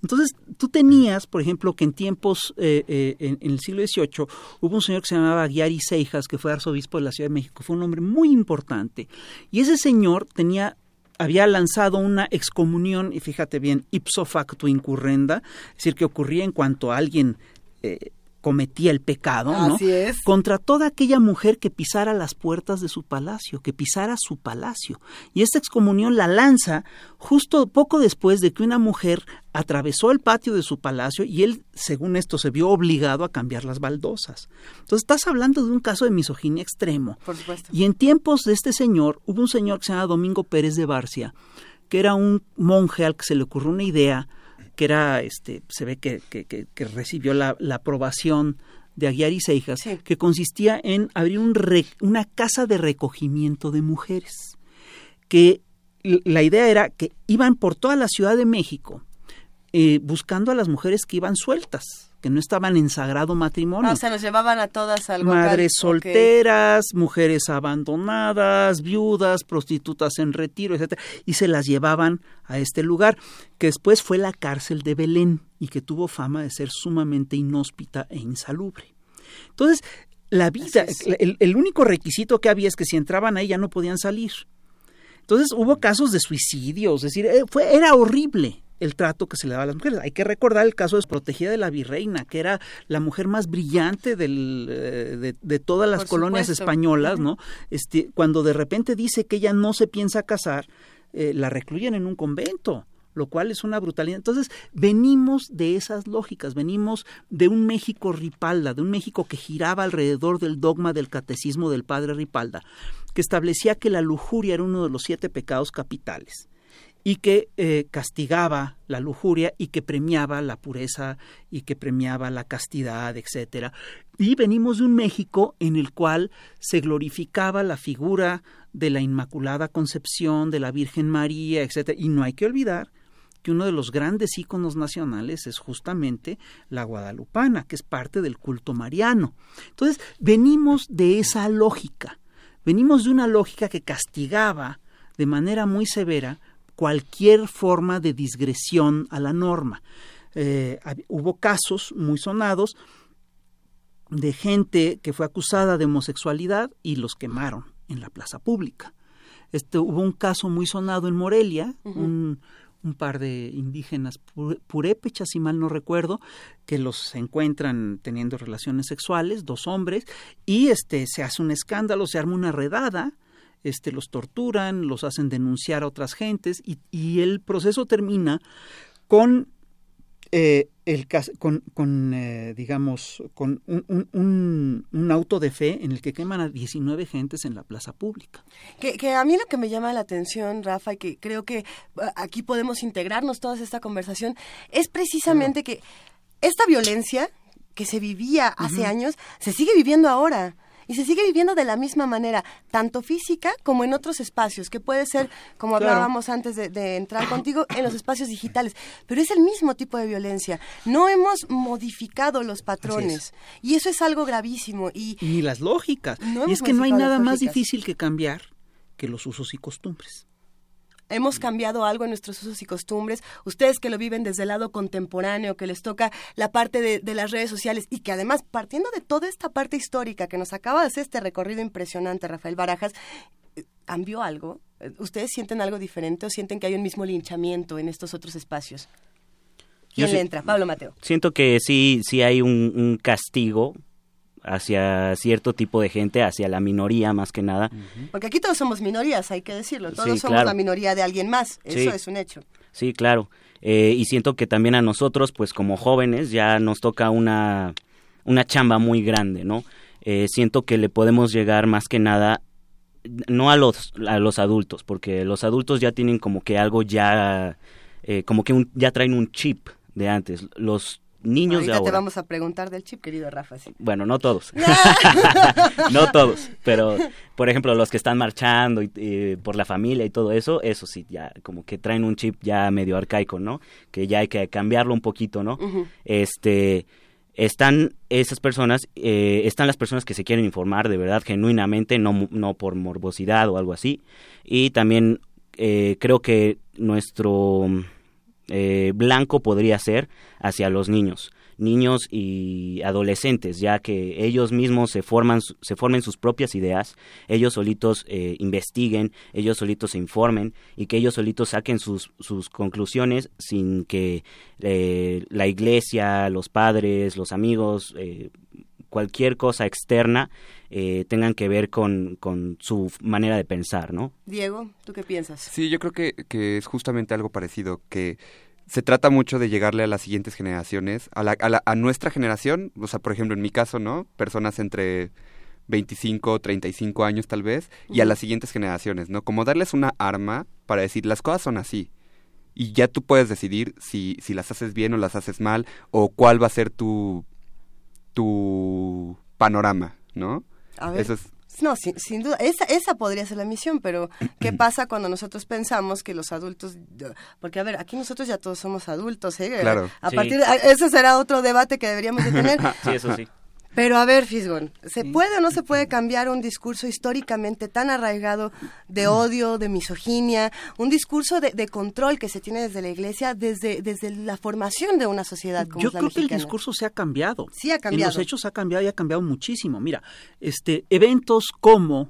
entonces, tú tenías, por ejemplo, que en tiempos, eh, eh, en, el siglo XVIII, hubo un señor que se llamaba Aguiar y Seijas, que fue arzobispo de la Ciudad de México, fue un hombre muy importante. Y ese señor tenía había lanzado una excomunión, y fíjate bien, ipso facto incurrenda, es decir, que ocurría en cuanto alguien eh, cometía el pecado, ¿no? Así es. Contra toda aquella mujer que pisara las puertas de su palacio, que pisara su palacio. Y esta excomunión la lanza justo poco después de que una mujer atravesó el patio de su palacio y él, según esto, se vio obligado a cambiar las baldosas. Entonces, estás hablando de un caso de misoginia extremo. Por supuesto. Y en tiempos de este señor, hubo un señor que se llama Domingo Pérez de Barcia, que era un monje al que se le ocurrió una idea que era, este, se ve que, que, que, que recibió la, la, aprobación de Aguiar y Seijas, Sí. que consistía en abrir un re- una casa de recogimiento de mujeres, que la idea era que iban por toda la Ciudad de México eh, buscando a las mujeres que iban sueltas, que no estaban en sagrado matrimonio. Ah, o sea, nos llevaban a todas al Huacal. Madres solteras, mujeres abandonadas, viudas, prostitutas en retiro, etcétera, y se las llevaban a este lugar, que después fue la cárcel de Belén y que tuvo fama de ser sumamente inhóspita e insalubre. Entonces, la vida, el, el único requisito que había es que si entraban ahí ya no podían salir. Entonces hubo casos de suicidios, es decir, eh, fue, era horrible el trato que se le daba a las mujeres. Hay que recordar el caso desprotegida de la virreina, que era la mujer más brillante del, eh, de, de, todas las Por colonias supuesto. españolas, ¿no? Este, cuando de repente dice que ella no se piensa casar, eh, la recluyen en un convento lo cual es una brutalidad. Entonces, venimos de esas lógicas, venimos de un México ripalda, de un México que giraba alrededor del dogma del catecismo del padre Ripalda, que establecía que la lujuria era uno de los siete pecados capitales y que eh, castigaba la lujuria y que premiaba la pureza y que premiaba la castidad, etcétera. Y venimos de un México en el cual se glorificaba la figura de la Inmaculada Concepción, de la Virgen María, etcétera. Y no hay que olvidar que uno de los grandes íconos nacionales es justamente la guadalupana, que es parte del culto mariano. Entonces, venimos de esa lógica, venimos de una lógica que castigaba de manera muy severa cualquier forma de digresión a la norma. Eh, hubo casos muy sonados de gente que fue acusada de homosexualidad y los quemaron en la plaza pública. Este, hubo un caso muy sonado en Morelia, uh -huh. un, un, par de indígenas purépechas, si mal no recuerdo, que los encuentran teniendo relaciones sexuales, dos hombres, y este, se hace un escándalo, se arma una redada, este, los torturan, los hacen denunciar a otras gentes, y, y el proceso termina con eh, el con, con eh, digamos con un, un, un, auto de fe en el que queman a 19 gentes en la plaza pública. Que, que, a mí lo que me llama la atención, Rafa, y que creo que aquí podemos integrarnos toda esta conversación, es precisamente que esta violencia que se vivía hace uh -huh. años se sigue viviendo ahora y se sigue viviendo de la misma manera, tanto física como en otros espacios, que puede ser, como claro. hablábamos antes de, de, entrar contigo, en los espacios digitales, pero es el mismo tipo de violencia. No hemos modificado los patrones y eso es algo gravísimo. Y, Ni las lógicas. No y es que no hay nada más difícil que cambiar que los usos y costumbres hemos cambiado algo en nuestros usos y costumbres. Ustedes que lo viven desde el lado contemporáneo, que les toca la parte de, de, las redes sociales y que además, partiendo de toda esta parte histórica que nos acaba de hacer este recorrido impresionante, Rafael Barajas, ¿cambió algo? ¿Ustedes sienten algo diferente o sienten que hay un mismo linchamiento en estos otros espacios? ¿Quién Yo le entra? Pablo Mateo. Siento que sí, sí hay un, un castigo hacia cierto tipo de gente, hacia la minoría más que nada. Porque aquí todos somos minorías, hay que decirlo, todos sí, somos claro. la minoría de alguien más, eso sí. es un hecho. Sí, claro. Eh, y siento que también a nosotros, pues como jóvenes, ya nos toca una, una chamba muy grande, ¿no? Eh, siento que le podemos llegar más que nada, no a los, a los adultos, porque los adultos ya tienen como que algo ya, eh, como que un, ya traen un chip de antes. Los niños Ahorita de ahora. te vamos a preguntar del chip, querido Rafa. Sí. Bueno, no todos. no todos. Pero, por ejemplo, los que están marchando y, por la familia y todo eso, eso sí, ya como que traen un chip ya medio arcaico, ¿no? Que ya hay que cambiarlo un poquito, ¿no? Uh -huh. Este. Están esas personas, eh, están las personas que se quieren informar de verdad, genuinamente, no, no por morbosidad o algo así. Y también eh, creo que nuestro eh, blanco podría ser hacia los niños niños y adolescentes, ya que ellos mismos se forman, se formen sus propias ideas, ellos solitos eh, investiguen, ellos solitos se informen y que ellos solitos saquen sus, sus conclusiones sin que eh, la iglesia, los padres, los amigos, eh, cualquier cosa externa tengan que ver con, con, su manera de pensar, ¿no? Diego, ¿tú qué piensas? Sí, yo creo que, que es justamente algo parecido, que se trata mucho de llegarle a las siguientes generaciones, a, la, a, nuestra generación, o sea, por ejemplo, en mi caso, ¿no? Personas entre 25, 35 años tal vez, y a las siguientes generaciones, ¿no? Como darles una arma para decir, las cosas son así. Y ya tú puedes decidir si, si las haces bien o las haces mal, o cuál va a ser tu, tu panorama, ¿no? A ver. Eso es, no, sin, duda, esa, esa podría ser la misión, pero ¿qué pasa cuando nosotros pensamos que los adultos, porque a ver, aquí nosotros ya todos somos adultos, ¿eh? Claro. A partir de, ese será otro debate que deberíamos de tener. Sí, eso sí. Pero a ver, Fisgon, ¿se puede o no se puede cambiar un discurso históricamente tan arraigado de odio, de misoginia, un discurso de, control que se tiene desde la Iglesia, desde, desde la formación de una sociedad como Yo la creo que el discurso se ha cambiado. Sí ha cambiado. En los hechos ha cambiado y ha cambiado muchísimo. Mira, este eventos como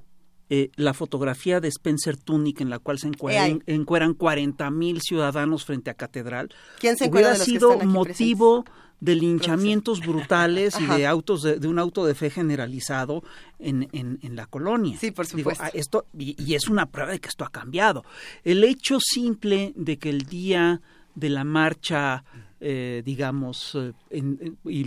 eh, la fotografía de Spencer Tunick en la cual se encueran, encueran 40 mil ciudadanos frente a catedral. ¿Quién se hubiera de los sido que están aquí motivo de linchamientos brutales y de autos de, un auto de fe generalizado en, en, la colonia. Sí, por supuesto. Ah, esto, y, es una prueba de que esto ha cambiado. El hecho simple de que el día de la marcha eh, digamos, eh, en, y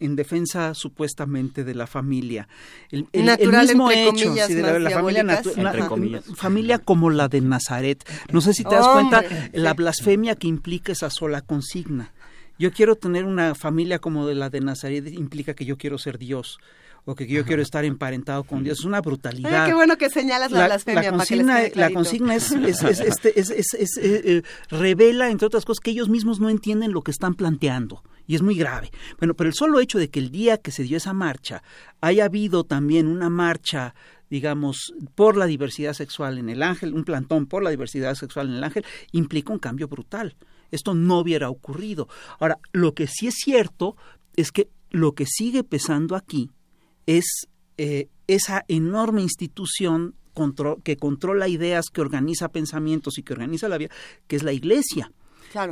en, defensa supuestamente de la familia. El, mismo hecho, de la, familia, familia como la de Nazaret. No sé si te das cuenta la blasfemia que implica esa sola consigna. Yo quiero tener una familia como de la de Nazaret implica que yo quiero ser Dios o que yo quiero estar emparentado con Dios. Es una brutalidad. qué bueno que señalas la, blasfemia. La consigna, la consigna es, este, es, es, eh, eh, revela, entre otras cosas, que ellos mismos no entienden lo que están planteando. Y es muy grave. Bueno, pero el solo hecho de que el día que se dio esa marcha haya habido también una marcha digamos, por la diversidad sexual en el ángel, un plantón por la diversidad sexual en el ángel, implica un cambio brutal esto no hubiera ocurrido. Ahora, lo que sí es cierto es que lo que sigue pesando aquí es eh, esa enorme institución que controla ideas, que organiza pensamientos y que organiza la vida, que es la Iglesia.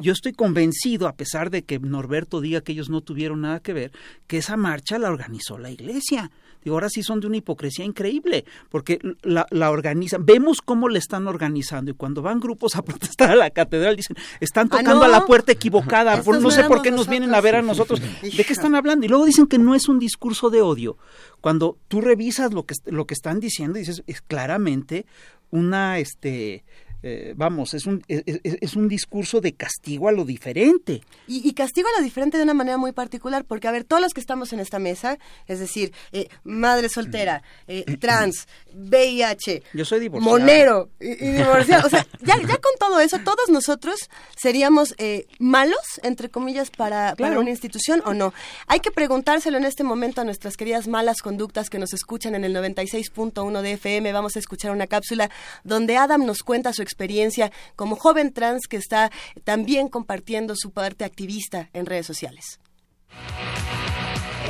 Yo estoy convencido, a pesar de que Norberto diga que ellos no tuvieron nada que ver, que esa marcha la organizó la Iglesia. Digo, ahora sí son de una hipocresía increíble, porque la, la organizan, vemos cómo le están organizando y cuando van grupos a protestar a la catedral dicen, están ah, tocando a la puerta equivocada, no sé por qué nos vienen a ver a nosotros, ¿de qué están hablando? Y luego dicen que no es un discurso de odio. Cuando tú revisas lo que, lo que están diciendo, dices, es claramente una, este, eh, vamos, es un, es, un discurso de castigo a lo diferente. Y, castigo a lo diferente de una manera muy particular, porque, a ver, todos los que estamos en esta mesa, es decir, eh, madre soltera, eh, trans, VIH, Yo soy divorciado. monero y, divorciado, o sea, ya, ya, con todo eso, todos nosotros seríamos malos, entre comillas, para, para una institución o no. Hay que preguntárselo en este momento a nuestras queridas malas conductas que nos escuchan en el 96.1 de FM. Vamos a escuchar una cápsula donde Adam nos cuenta su experiencia como joven trans que está también compartiendo su parte activista en redes sociales.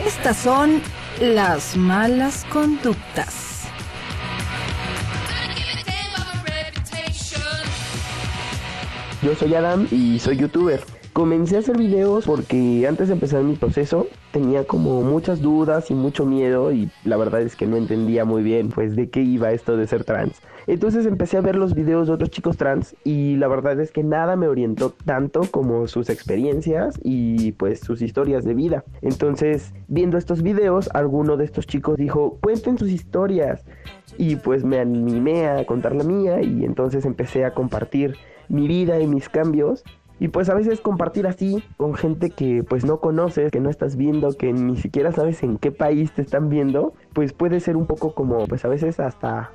Estas son las malas conductas. Yo soy Adam y soy youtuber. Comencé a hacer videos porque antes de empezar mi proceso tenía como muchas dudas y mucho miedo y la verdad es que no entendía muy bien pues de qué iba esto de ser trans. Entonces empecé a ver los videos de otros chicos trans y la verdad es que nada me orientó tanto como sus experiencias y pues sus historias de vida. Entonces viendo estos videos alguno de estos chicos dijo cuenten sus historias y pues me animé a contar la mía y entonces empecé a compartir mi vida y mis cambios y pues a veces compartir así con gente que pues no conoces, que no estás viendo, que ni siquiera sabes en qué país te están viendo, pues puede ser un poco como pues a veces hasta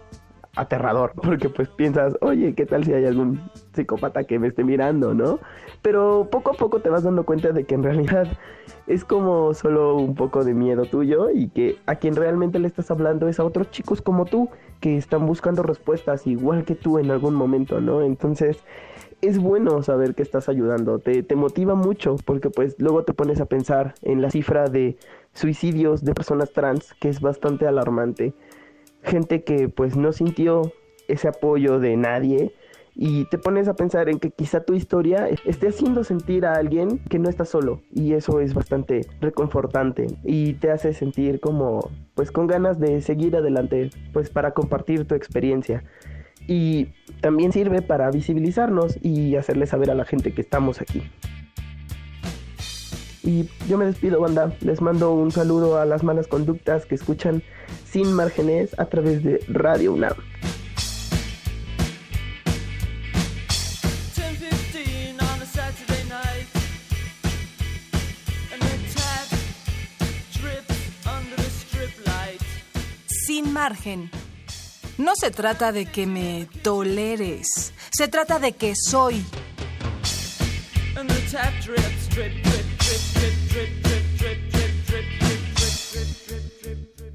aterrador, porque pues piensas, oye, ¿qué tal si hay algún psicópata que me esté mirando, no? Pero poco a poco te vas dando cuenta de que en realidad es como solo un poco de miedo tuyo y que a quien realmente le estás hablando es a otros chicos como tú que están buscando respuestas igual que tú en algún momento, ¿no? Entonces es bueno saber que estás ayudando, te, te motiva mucho porque pues luego te pones a pensar en la cifra de suicidios de personas trans que es bastante alarmante. Gente que pues no sintió ese apoyo de nadie y te pones a pensar en que quizá tu historia esté haciendo sentir a alguien que no está solo y eso es bastante reconfortante y te hace sentir como pues con ganas de seguir adelante pues para compartir tu experiencia y también sirve para visibilizarnos y hacerle saber a la gente que estamos aquí. Y yo me despido, banda. Les mando un saludo a las malas conductas que escuchan sin márgenes a través de Radio UNAM. Sin margen. No se trata de que me toleres, se trata de que soy.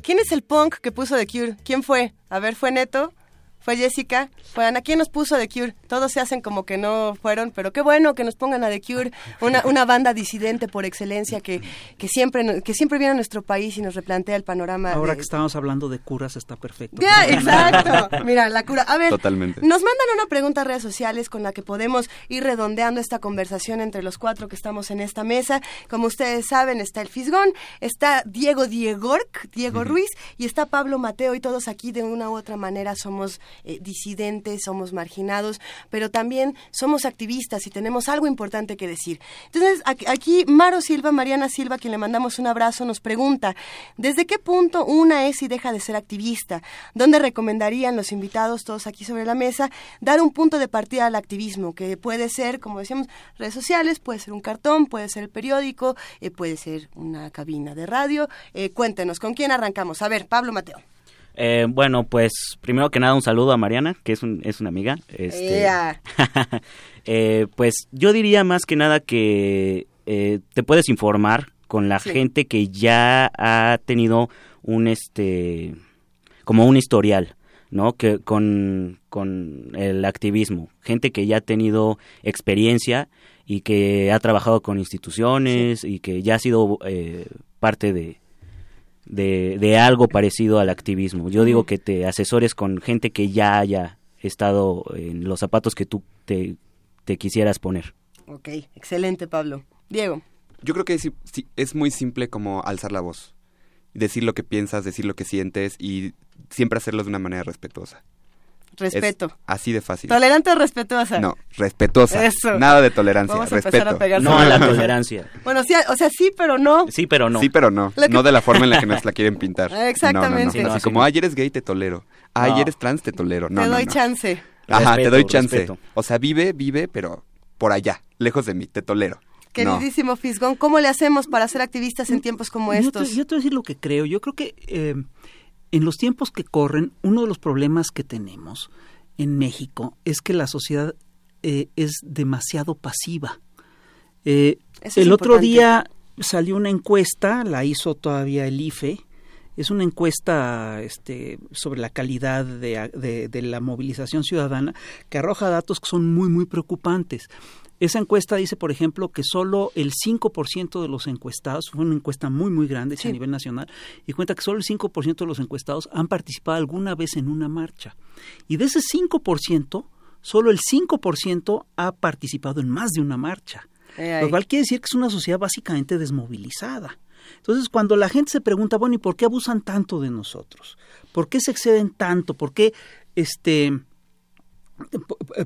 ¿Quién es el punk que puso The Cure? ¿Quién fue? A ver, ¿fue Neto? ¿Fue Jessica? ¿Fue Ana? ¿Quién nos puso The Cure? Todos se hacen como que no fueron, pero qué bueno que nos pongan a The Cure, una, una banda disidente por excelencia que, que, siempre, que siempre viene a nuestro país y nos replantea el panorama. Ahora de- que estábamos hablando de curas está perfecto. Ya, exacto. Mira, la cura. A ver, Totalmente. nos mandan una pregunta a redes sociales con la que podemos ir redondeando esta conversación entre los cuatro que estamos en esta mesa. Como ustedes saben, está el Fisgón, está Diego Diegorc, Diego Ruiz, y está Pablo Mateo, y todos aquí de una u otra manera somos eh, disidentes, somos marginados, pero también somos activistas y tenemos algo importante que decir. Entonces, aquí- Maro Silva, Mariana Silva, quien le mandamos un abrazo, nos pregunta, ¿desde qué punto una es y deja de ser activista? ¿Dónde recomendarían los invitados, todos aquí sobre la mesa, dar un punto de partida al activismo? Que puede ser, como decíamos, redes sociales, puede ser un cartón, puede ser el periódico, eh, puede ser una cabina de radio. Eh, cuéntenos, ¿con quién arrancamos? A ver, Pablo Mateo. Eh, bueno, pues primero que nada un saludo a Mariana, que es, un, es una amiga. Este, eh, pues yo diría más que nada que eh, te puedes informar con la Sí. gente que ya ha tenido un este como un historial, ¿no? Que con, con el activismo, gente que ya ha tenido experiencia y que ha trabajado con instituciones y que ya ha sido eh, parte de, de, de algo parecido al activismo. Yo digo que te asesores con gente que ya haya estado en los zapatos que tú te, te quisieras poner. Ok, excelente, Pablo. Diego. Yo creo que sí- sí, es muy simple como alzar la voz. Decir lo que piensas, decir lo que sientes y siempre hacerlo de una manera respetuosa. Respeto. Es así de fácil. ¿Tolerante o respetuosa? No, respetuosa. Eso. Nada de tolerancia, Vamos a empezar respeto. a. No a la tolerancia. Bueno, sí, o sea, sí, pero no. Sí, pero no. Sí, pero no. Que- No de la forma en la que nos la quieren pintar. Exactamente. No, no, no. Sí, no, Así como, no. ay, eres gay, te tolero. Ay, No. eres trans, te tolero. No, Te no, doy no. chance. Ajá, te doy chance. respeto. O sea, vive, vive, pero por allá, lejos de mí, te tolero. No. Queridísimo Fisgón, ¿cómo le hacemos para ser activistas en tiempos como Yo te, estos? yo te voy a decir lo que creo. Yo creo que eh, en los tiempos que corren, uno de los problemas que tenemos en México es que la sociedad eh, es demasiado pasiva. Eh, el otro día salió una encuesta, la hizo todavía el IFE. Es una encuesta este, sobre la calidad de, de- de la movilización ciudadana que arroja datos que son muy, muy preocupantes. Esa encuesta dice, por ejemplo, que solo el 5% de los encuestados, fue una encuesta muy, muy grande a nivel nacional, y cuenta que solo el 5% de los encuestados han participado alguna vez en una marcha. Y de ese 5%, solo el 5% ha participado en más de una marcha. Eh. Lo cual quiere decir que es una sociedad básicamente desmovilizada. Entonces, cuando la gente se pregunta, bueno, ¿y por qué abusan tanto de nosotros? ¿Por qué se exceden tanto? ¿Por qué este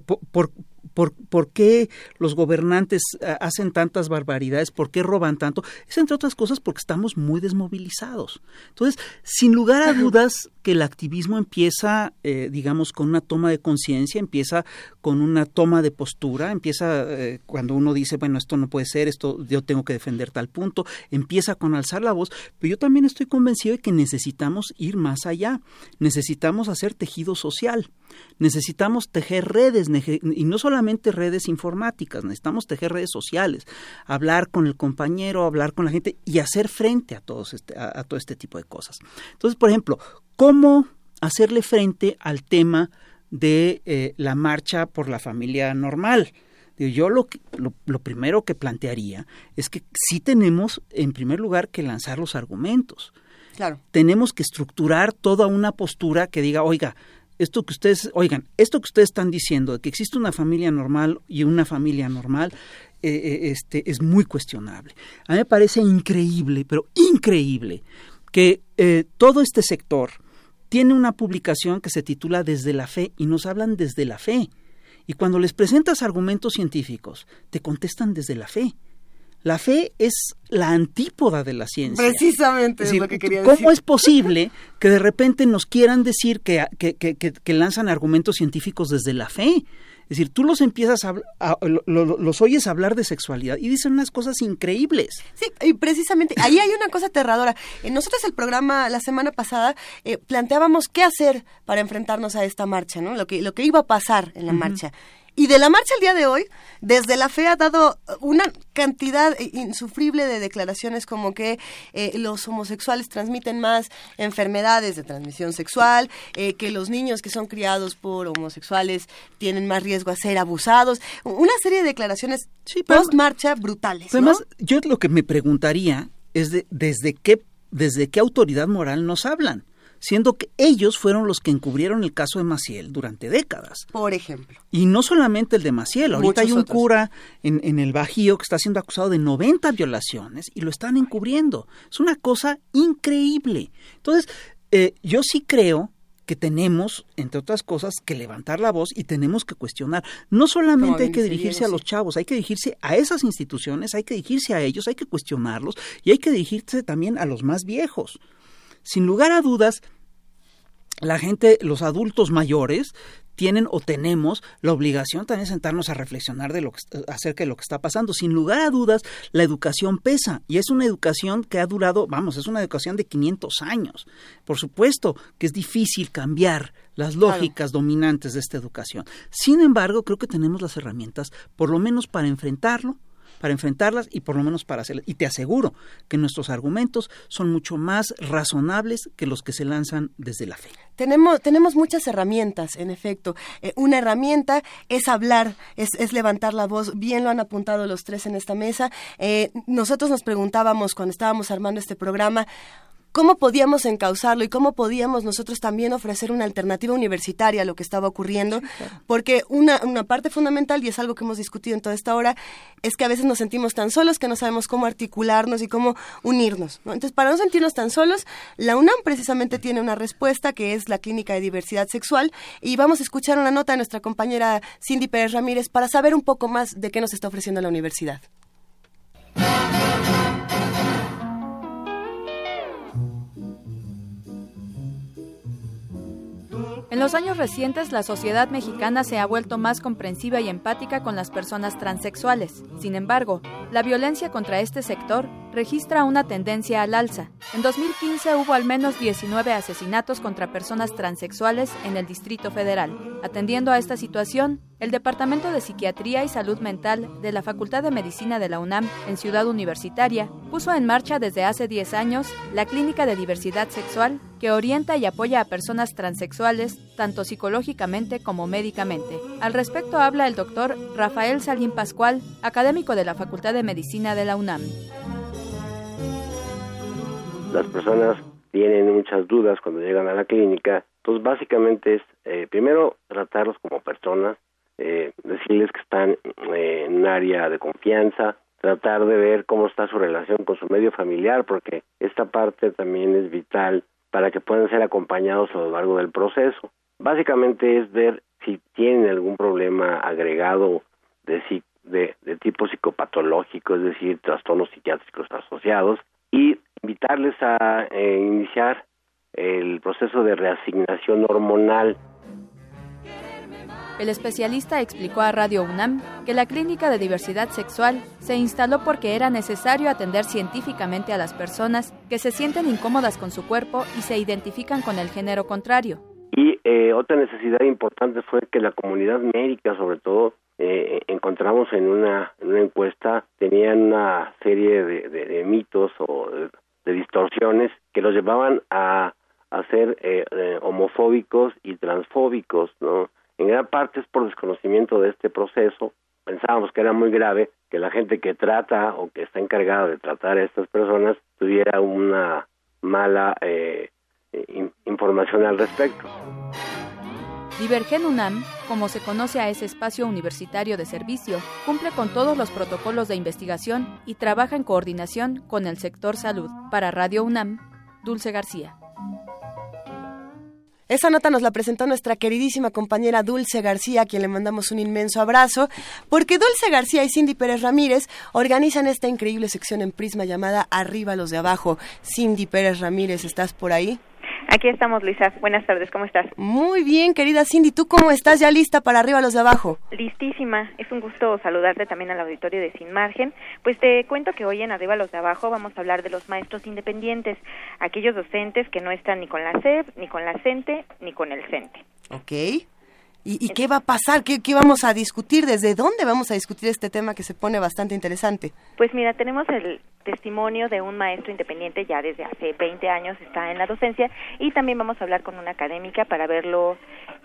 por, por, por, por qué los gobernantes eh, hacen tantas barbaridades? ¿Por qué roban tanto? Es entre otras cosas porque estamos muy desmovilizados. Entonces, sin lugar a dudas que el activismo empieza, eh, digamos, con una toma de conciencia, empieza con una toma de postura, empieza eh, cuando uno dice, bueno, esto no puede ser, esto yo tengo que defender tal punto, empieza con alzar la voz, pero yo también estoy convencido de que necesitamos ir más allá, necesitamos hacer tejido social, necesitamos tejer redes, y no solamente redes informáticas, necesitamos tejer redes sociales, hablar con el compañero, hablar con la gente y hacer frente a, todos este, a, a todo este tipo de cosas. Entonces, por ejemplo, ¿cómo hacerle frente al tema de eh, la marcha por la familia normal. Yo lo, lo, primero que plantearía es que sí tenemos, en primer lugar, que lanzar los argumentos. Claro. Tenemos que estructurar toda una postura que diga, oiga, esto que ustedes, oigan, esto que ustedes están diciendo, de que existe una familia normal y una familia normal, eh, eh, este, es muy cuestionable. A mí me parece increíble, pero increíble, que eh, todo este sector tiene una publicación que se titula Desde la Fe y nos hablan desde la fe. Y cuando les presentas argumentos científicos, te contestan desde la fe. La fe es la antípoda de la ciencia. Precisamente es, lo que quería decir. ¿Cómo es posible que de repente nos quieran decir que, que, que, que, lanzan argumentos científicos desde la fe? Es decir, tú los empiezas a, los oyes hablar de sexualidad y dicen unas cosas increíbles. Sí, y precisamente ahí hay una cosa aterradora. Eh, nosotros el programa la semana pasada eh, planteábamos qué hacer para enfrentarnos a esta marcha, ¿no? Lo que lo que iba a pasar en la marcha. Y de la marcha el día de hoy, desde la FE ha dado una cantidad insufrible de declaraciones como que eh, los homosexuales transmiten más enfermedades de transmisión sexual, eh, que los niños que son criados por homosexuales tienen más riesgo a ser abusados. Una serie de declaraciones post-marcha brutales. Además, yo lo que me preguntaría es de, desde qué desde qué autoridad moral nos hablan siendo que ellos fueron los que encubrieron el caso de Maciel durante décadas. Por ejemplo. Y no solamente el de Maciel, ahorita hay un cura en, en, el Bajío que está siendo acusado de 90 violaciones y lo están encubriendo. Es una cosa increíble. Entonces, eh, yo sí creo que tenemos, entre otras cosas, que levantar la voz y tenemos que cuestionar. No solamente hay que dirigirse a los chavos, hay que dirigirse a esas instituciones, hay que dirigirse a ellos, hay que cuestionarlos y hay que dirigirse también a los más viejos. Sin lugar a dudas, la gente, los adultos mayores, tienen o tenemos la obligación también de sentarnos a reflexionar de lo que, acerca de lo que está pasando. Sin lugar a dudas, la educación pesa y es una educación que ha durado, vamos, es una educación de 500 años. Por supuesto que es difícil cambiar las lógicas dominantes de esta educación. Sin embargo, creo que tenemos las herramientas, por lo menos para enfrentarlo, para enfrentarlas y por lo menos para hacerlas. Y te aseguro que nuestros argumentos son mucho más razonables que los que se lanzan desde la fe. Tenemos, tenemos muchas herramientas, en efecto. Eh, una herramienta es hablar, es, es, levantar la voz. Bien lo han apuntado los tres en esta mesa. Eh, nosotros nos preguntábamos cuando estábamos armando este programa, cómo podíamos encauzarlo y cómo podíamos nosotros también ofrecer una alternativa universitaria a lo que estaba ocurriendo, porque una, una parte fundamental, y es algo que hemos discutido en toda esta hora, es que a veces nos sentimos tan solos que no sabemos cómo articularnos y cómo unirnos. Entonces, para no sentirnos tan solos, la UNAM precisamente tiene una respuesta que es la Clínica de Diversidad Sexual, y vamos a escuchar una nota de nuestra compañera Cindy Pérez Ramírez para saber un poco más de qué nos está ofreciendo la universidad. En los años recientes, la sociedad mexicana se ha vuelto más comprensiva y empática con las personas transexuales. Sin embargo, la violencia contra este sector registra una tendencia al alza. En 2015 hubo al menos 19 asesinatos contra personas transexuales en el Distrito Federal. Atendiendo a esta situación, el Departamento de Psiquiatría y Salud Mental de la Facultad de Medicina de la UNAM en Ciudad Universitaria puso en marcha desde hace 10 años la Clínica de Diversidad Sexual que orienta y apoya a personas transexuales tanto psicológicamente como médicamente. Al respecto habla el doctor Rafael Salín Pascual, académico de la Facultad de Medicina de la UNAM. Las personas tienen muchas dudas cuando llegan a la clínica, entonces básicamente es eh, primero tratarlos como personas, eh, decirles que están eh, en un área de confianza, tratar de ver cómo está su relación con su medio familiar, porque esta parte también es vital para que puedan ser acompañados a lo largo del proceso. Básicamente es ver si tienen algún problema agregado de, de, de tipo psicopatológico, es decir, trastornos psiquiátricos asociados, y invitarles a eh, iniciar el proceso de reasignación hormonal el especialista explicó a Radio UNAM que la clínica de diversidad sexual se instaló porque era necesario atender científicamente a las personas que se sienten incómodas con su cuerpo y se identifican con el género contrario. Y eh, otra necesidad importante fue que la comunidad médica, sobre todo, eh, encontramos en una, encuesta, tenían una serie de, mitos o de, distorsiones que los llevaban a, a ser eh, homofóbicos y transfóbicos, ¿no? en gran parte es por desconocimiento de este proceso. Pensábamos que era muy grave que la gente que trata o que está encargada de tratar a estas personas tuviera una mala eh, información al respecto. Divergen UNAM, como se conoce a ese espacio universitario de servicio, cumple con todos los protocolos de investigación y trabaja en coordinación con el sector salud. Para Radio UNAM, Dulce García. Esa nota nos la presentó nuestra queridísima compañera Dulce García, a quien le mandamos un inmenso abrazo, porque Dulce García y Cindy Pérez Ramírez organizan esta increíble sección en Prisma llamada Arriba los de abajo. Cindy Pérez Ramírez, ¿estás por ahí? Aquí estamos, Luisa. Buenas tardes, ¿cómo estás? Muy bien, querida Cindy. ¿Tú cómo estás? ¿Ya lista para arriba los de abajo? Listísima. Es un gusto saludarte también al auditorio de Sin Margen. Pues te cuento que hoy en Arriba los de abajo vamos a hablar de los maestros independientes, aquellos docentes que no están ni con la SEP, ni con la CENTE, ni con el CENTE. Ok. ¿Y, qué va a pasar? ¿Qué, ¿Qué, vamos a discutir? ¿Desde dónde vamos a discutir este tema que se pone bastante interesante? Pues mira, tenemos el testimonio de un maestro independiente ya desde hace 20 años está en la docencia y también vamos a hablar con una académica para verlo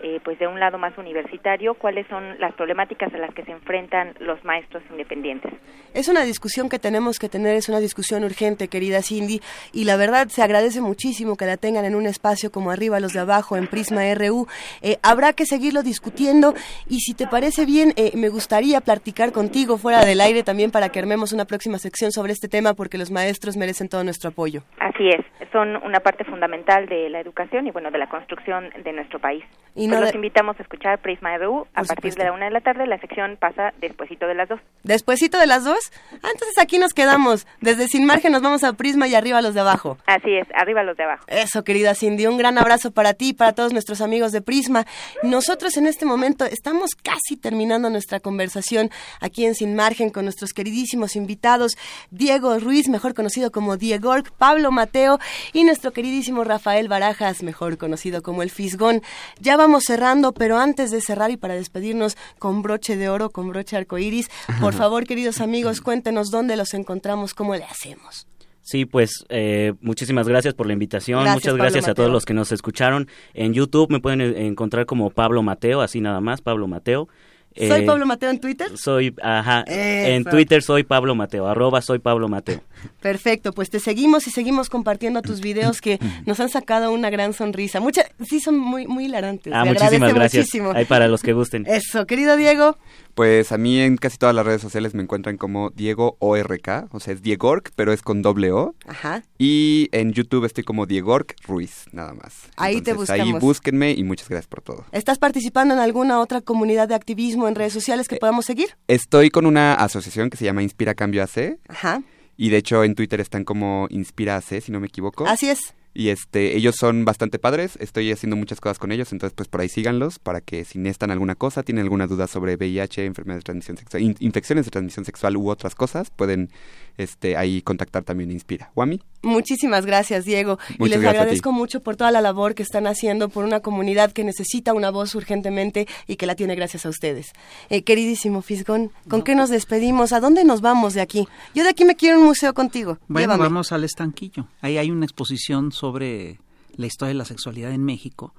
eh, pues de un lado más universitario cuáles son las problemáticas a las que se enfrentan los maestros independientes. Es una discusión que tenemos que tener, es una discusión urgente, querida Cindy, y la verdad se agradece muchísimo que la tengan en un espacio como arriba los de abajo en Prisma RU. Eh, habrá que seguirlo discutiendo y si te parece bien, eh, me gustaría platicar contigo fuera del aire también para que armemos una próxima sección sobre este tema porque los maestros merecen todo nuestro apoyo. Así es, son una parte fundamental de la educación y bueno, de la construcción de nuestro país. Y pues los invitamos a escuchar Prisma EBU a partir de la una de la tarde, la sección pasa despuesito de las dos. ¿Despuesito de las dos? Ah, entonces aquí nos quedamos, desde Sin Margen nos vamos a Prisma y arriba los de abajo. Así es, arriba los de abajo. Eso, querida Cindy, un gran abrazo para ti y para todos nuestros amigos de Prisma. Nosotros en este momento estamos casi terminando nuestra conversación aquí en Sin Margen con nuestros queridísimos invitados, Diego Ruiz, mejor conocido como Diego, Pablo Mateo y nuestro queridísimo Rafael Barajas, mejor conocido como el Fisgón. Ya vamos cerrando, pero antes de cerrar y para despedirnos con broche de oro, con broche arcoíris, por favor, queridos amigos, cuéntenos dónde los encontramos, cómo le hacemos. Sí, pues eh, muchísimas gracias por la invitación. Muchas gracias a todos los que nos escucharon. En YouTube me pueden encontrar como Pablo Mateo, así nada más, Pablo Mateo. ¿Soy eh, Pablo Mateo en Twitter? Soy, ajá, en Twitter soy Pablo Mateo, arroba soy Pablo Mateo. Perfecto, pues te seguimos y seguimos compartiendo tus videos que nos han sacado una gran sonrisa. Muchas, sí son muy, muy hilarantes. Ah, muchísimas gracias. Muchísimo. Ahí para los que gusten. Eso, querido Diego. Pues a mí en casi todas las redes sociales me encuentran como Diego ORK, o sea, es Diegork, pero es con doble O. Ajá. Y en YouTube estoy como Diegork Ruiz, nada más. Ahí te buscamos. Ahí búsquenme y muchas gracias por todo. ¿Estás participando en alguna otra comunidad de activismo en redes sociales que podamos seguir? Estoy con una asociación que se llama Inspira Cambio AC. Ajá. Y de hecho en Twitter están como Inspira AC, si no me equivoco. Así es. Y este, ellos son bastante padres, estoy haciendo muchas cosas con ellos, entonces pues por ahí síganlos para que si necesitan alguna cosa, tienen alguna duda sobre VIH, enfermedades de transmisión sexual, infecciones de transmisión sexual u otras cosas, pueden este, ahí contactar también Inspira. ¿O a mí? Muchísimas gracias, Diego. y les agradezco mucho por toda la labor que están haciendo por una comunidad que necesita una voz urgentemente y que la tiene gracias a ustedes. Eh, queridísimo Fisgón, ¿con qué nos despedimos? ¿A dónde nos vamos de aquí? Yo de aquí me quiero un museo contigo. Bueno, vamos al estanquillo. Ahí hay una exposición sobre la historia de la sexualidad en México.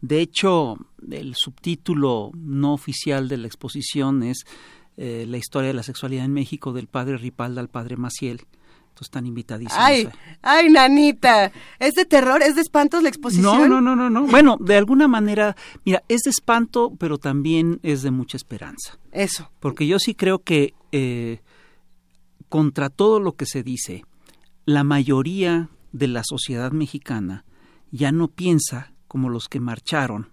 De hecho, el subtítulo no oficial de la exposición es eh, La historia de la sexualidad en México del padre Ripalda al padre Maciel. Entonces están invitadísimos. Ay, ay, nanita, ¿es de terror? ¿Es de espantos la exposición? No, no, no, no, no. Bueno, de alguna manera, mira, es de espanto, pero también es de mucha esperanza. Eso. Porque yo sí creo que eh, contra todo lo que se dice, la mayoría de la sociedad mexicana ya no piensa como los que marcharon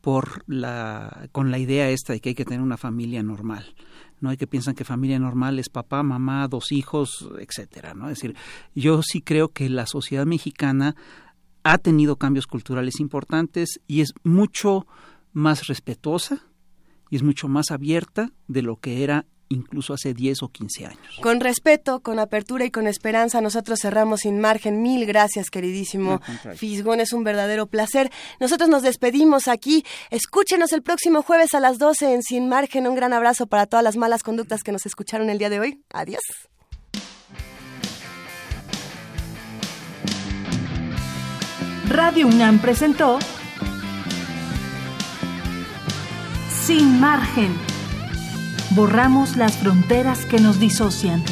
por la con la idea esta de que hay que tener una familia normal no hay que piensan que familia normal es papá mamá dos hijos etcétera no es decir yo sí creo que la sociedad mexicana ha tenido cambios culturales importantes y es mucho más respetuosa y es mucho más abierta de lo que era incluso hace 10 o 15 años. Con respeto, con apertura y con esperanza, nosotros cerramos sin margen. Mil gracias, queridísimo Fisgón, es un verdadero placer. Nosotros nos despedimos aquí. Escúchenos el próximo jueves a las 12 en Sin Margen. Un gran abrazo para todas las malas conductas que nos escucharon el día de hoy. Adiós. Radio UNAM presentó Sin margen. Borramos las fronteras que nos disocian.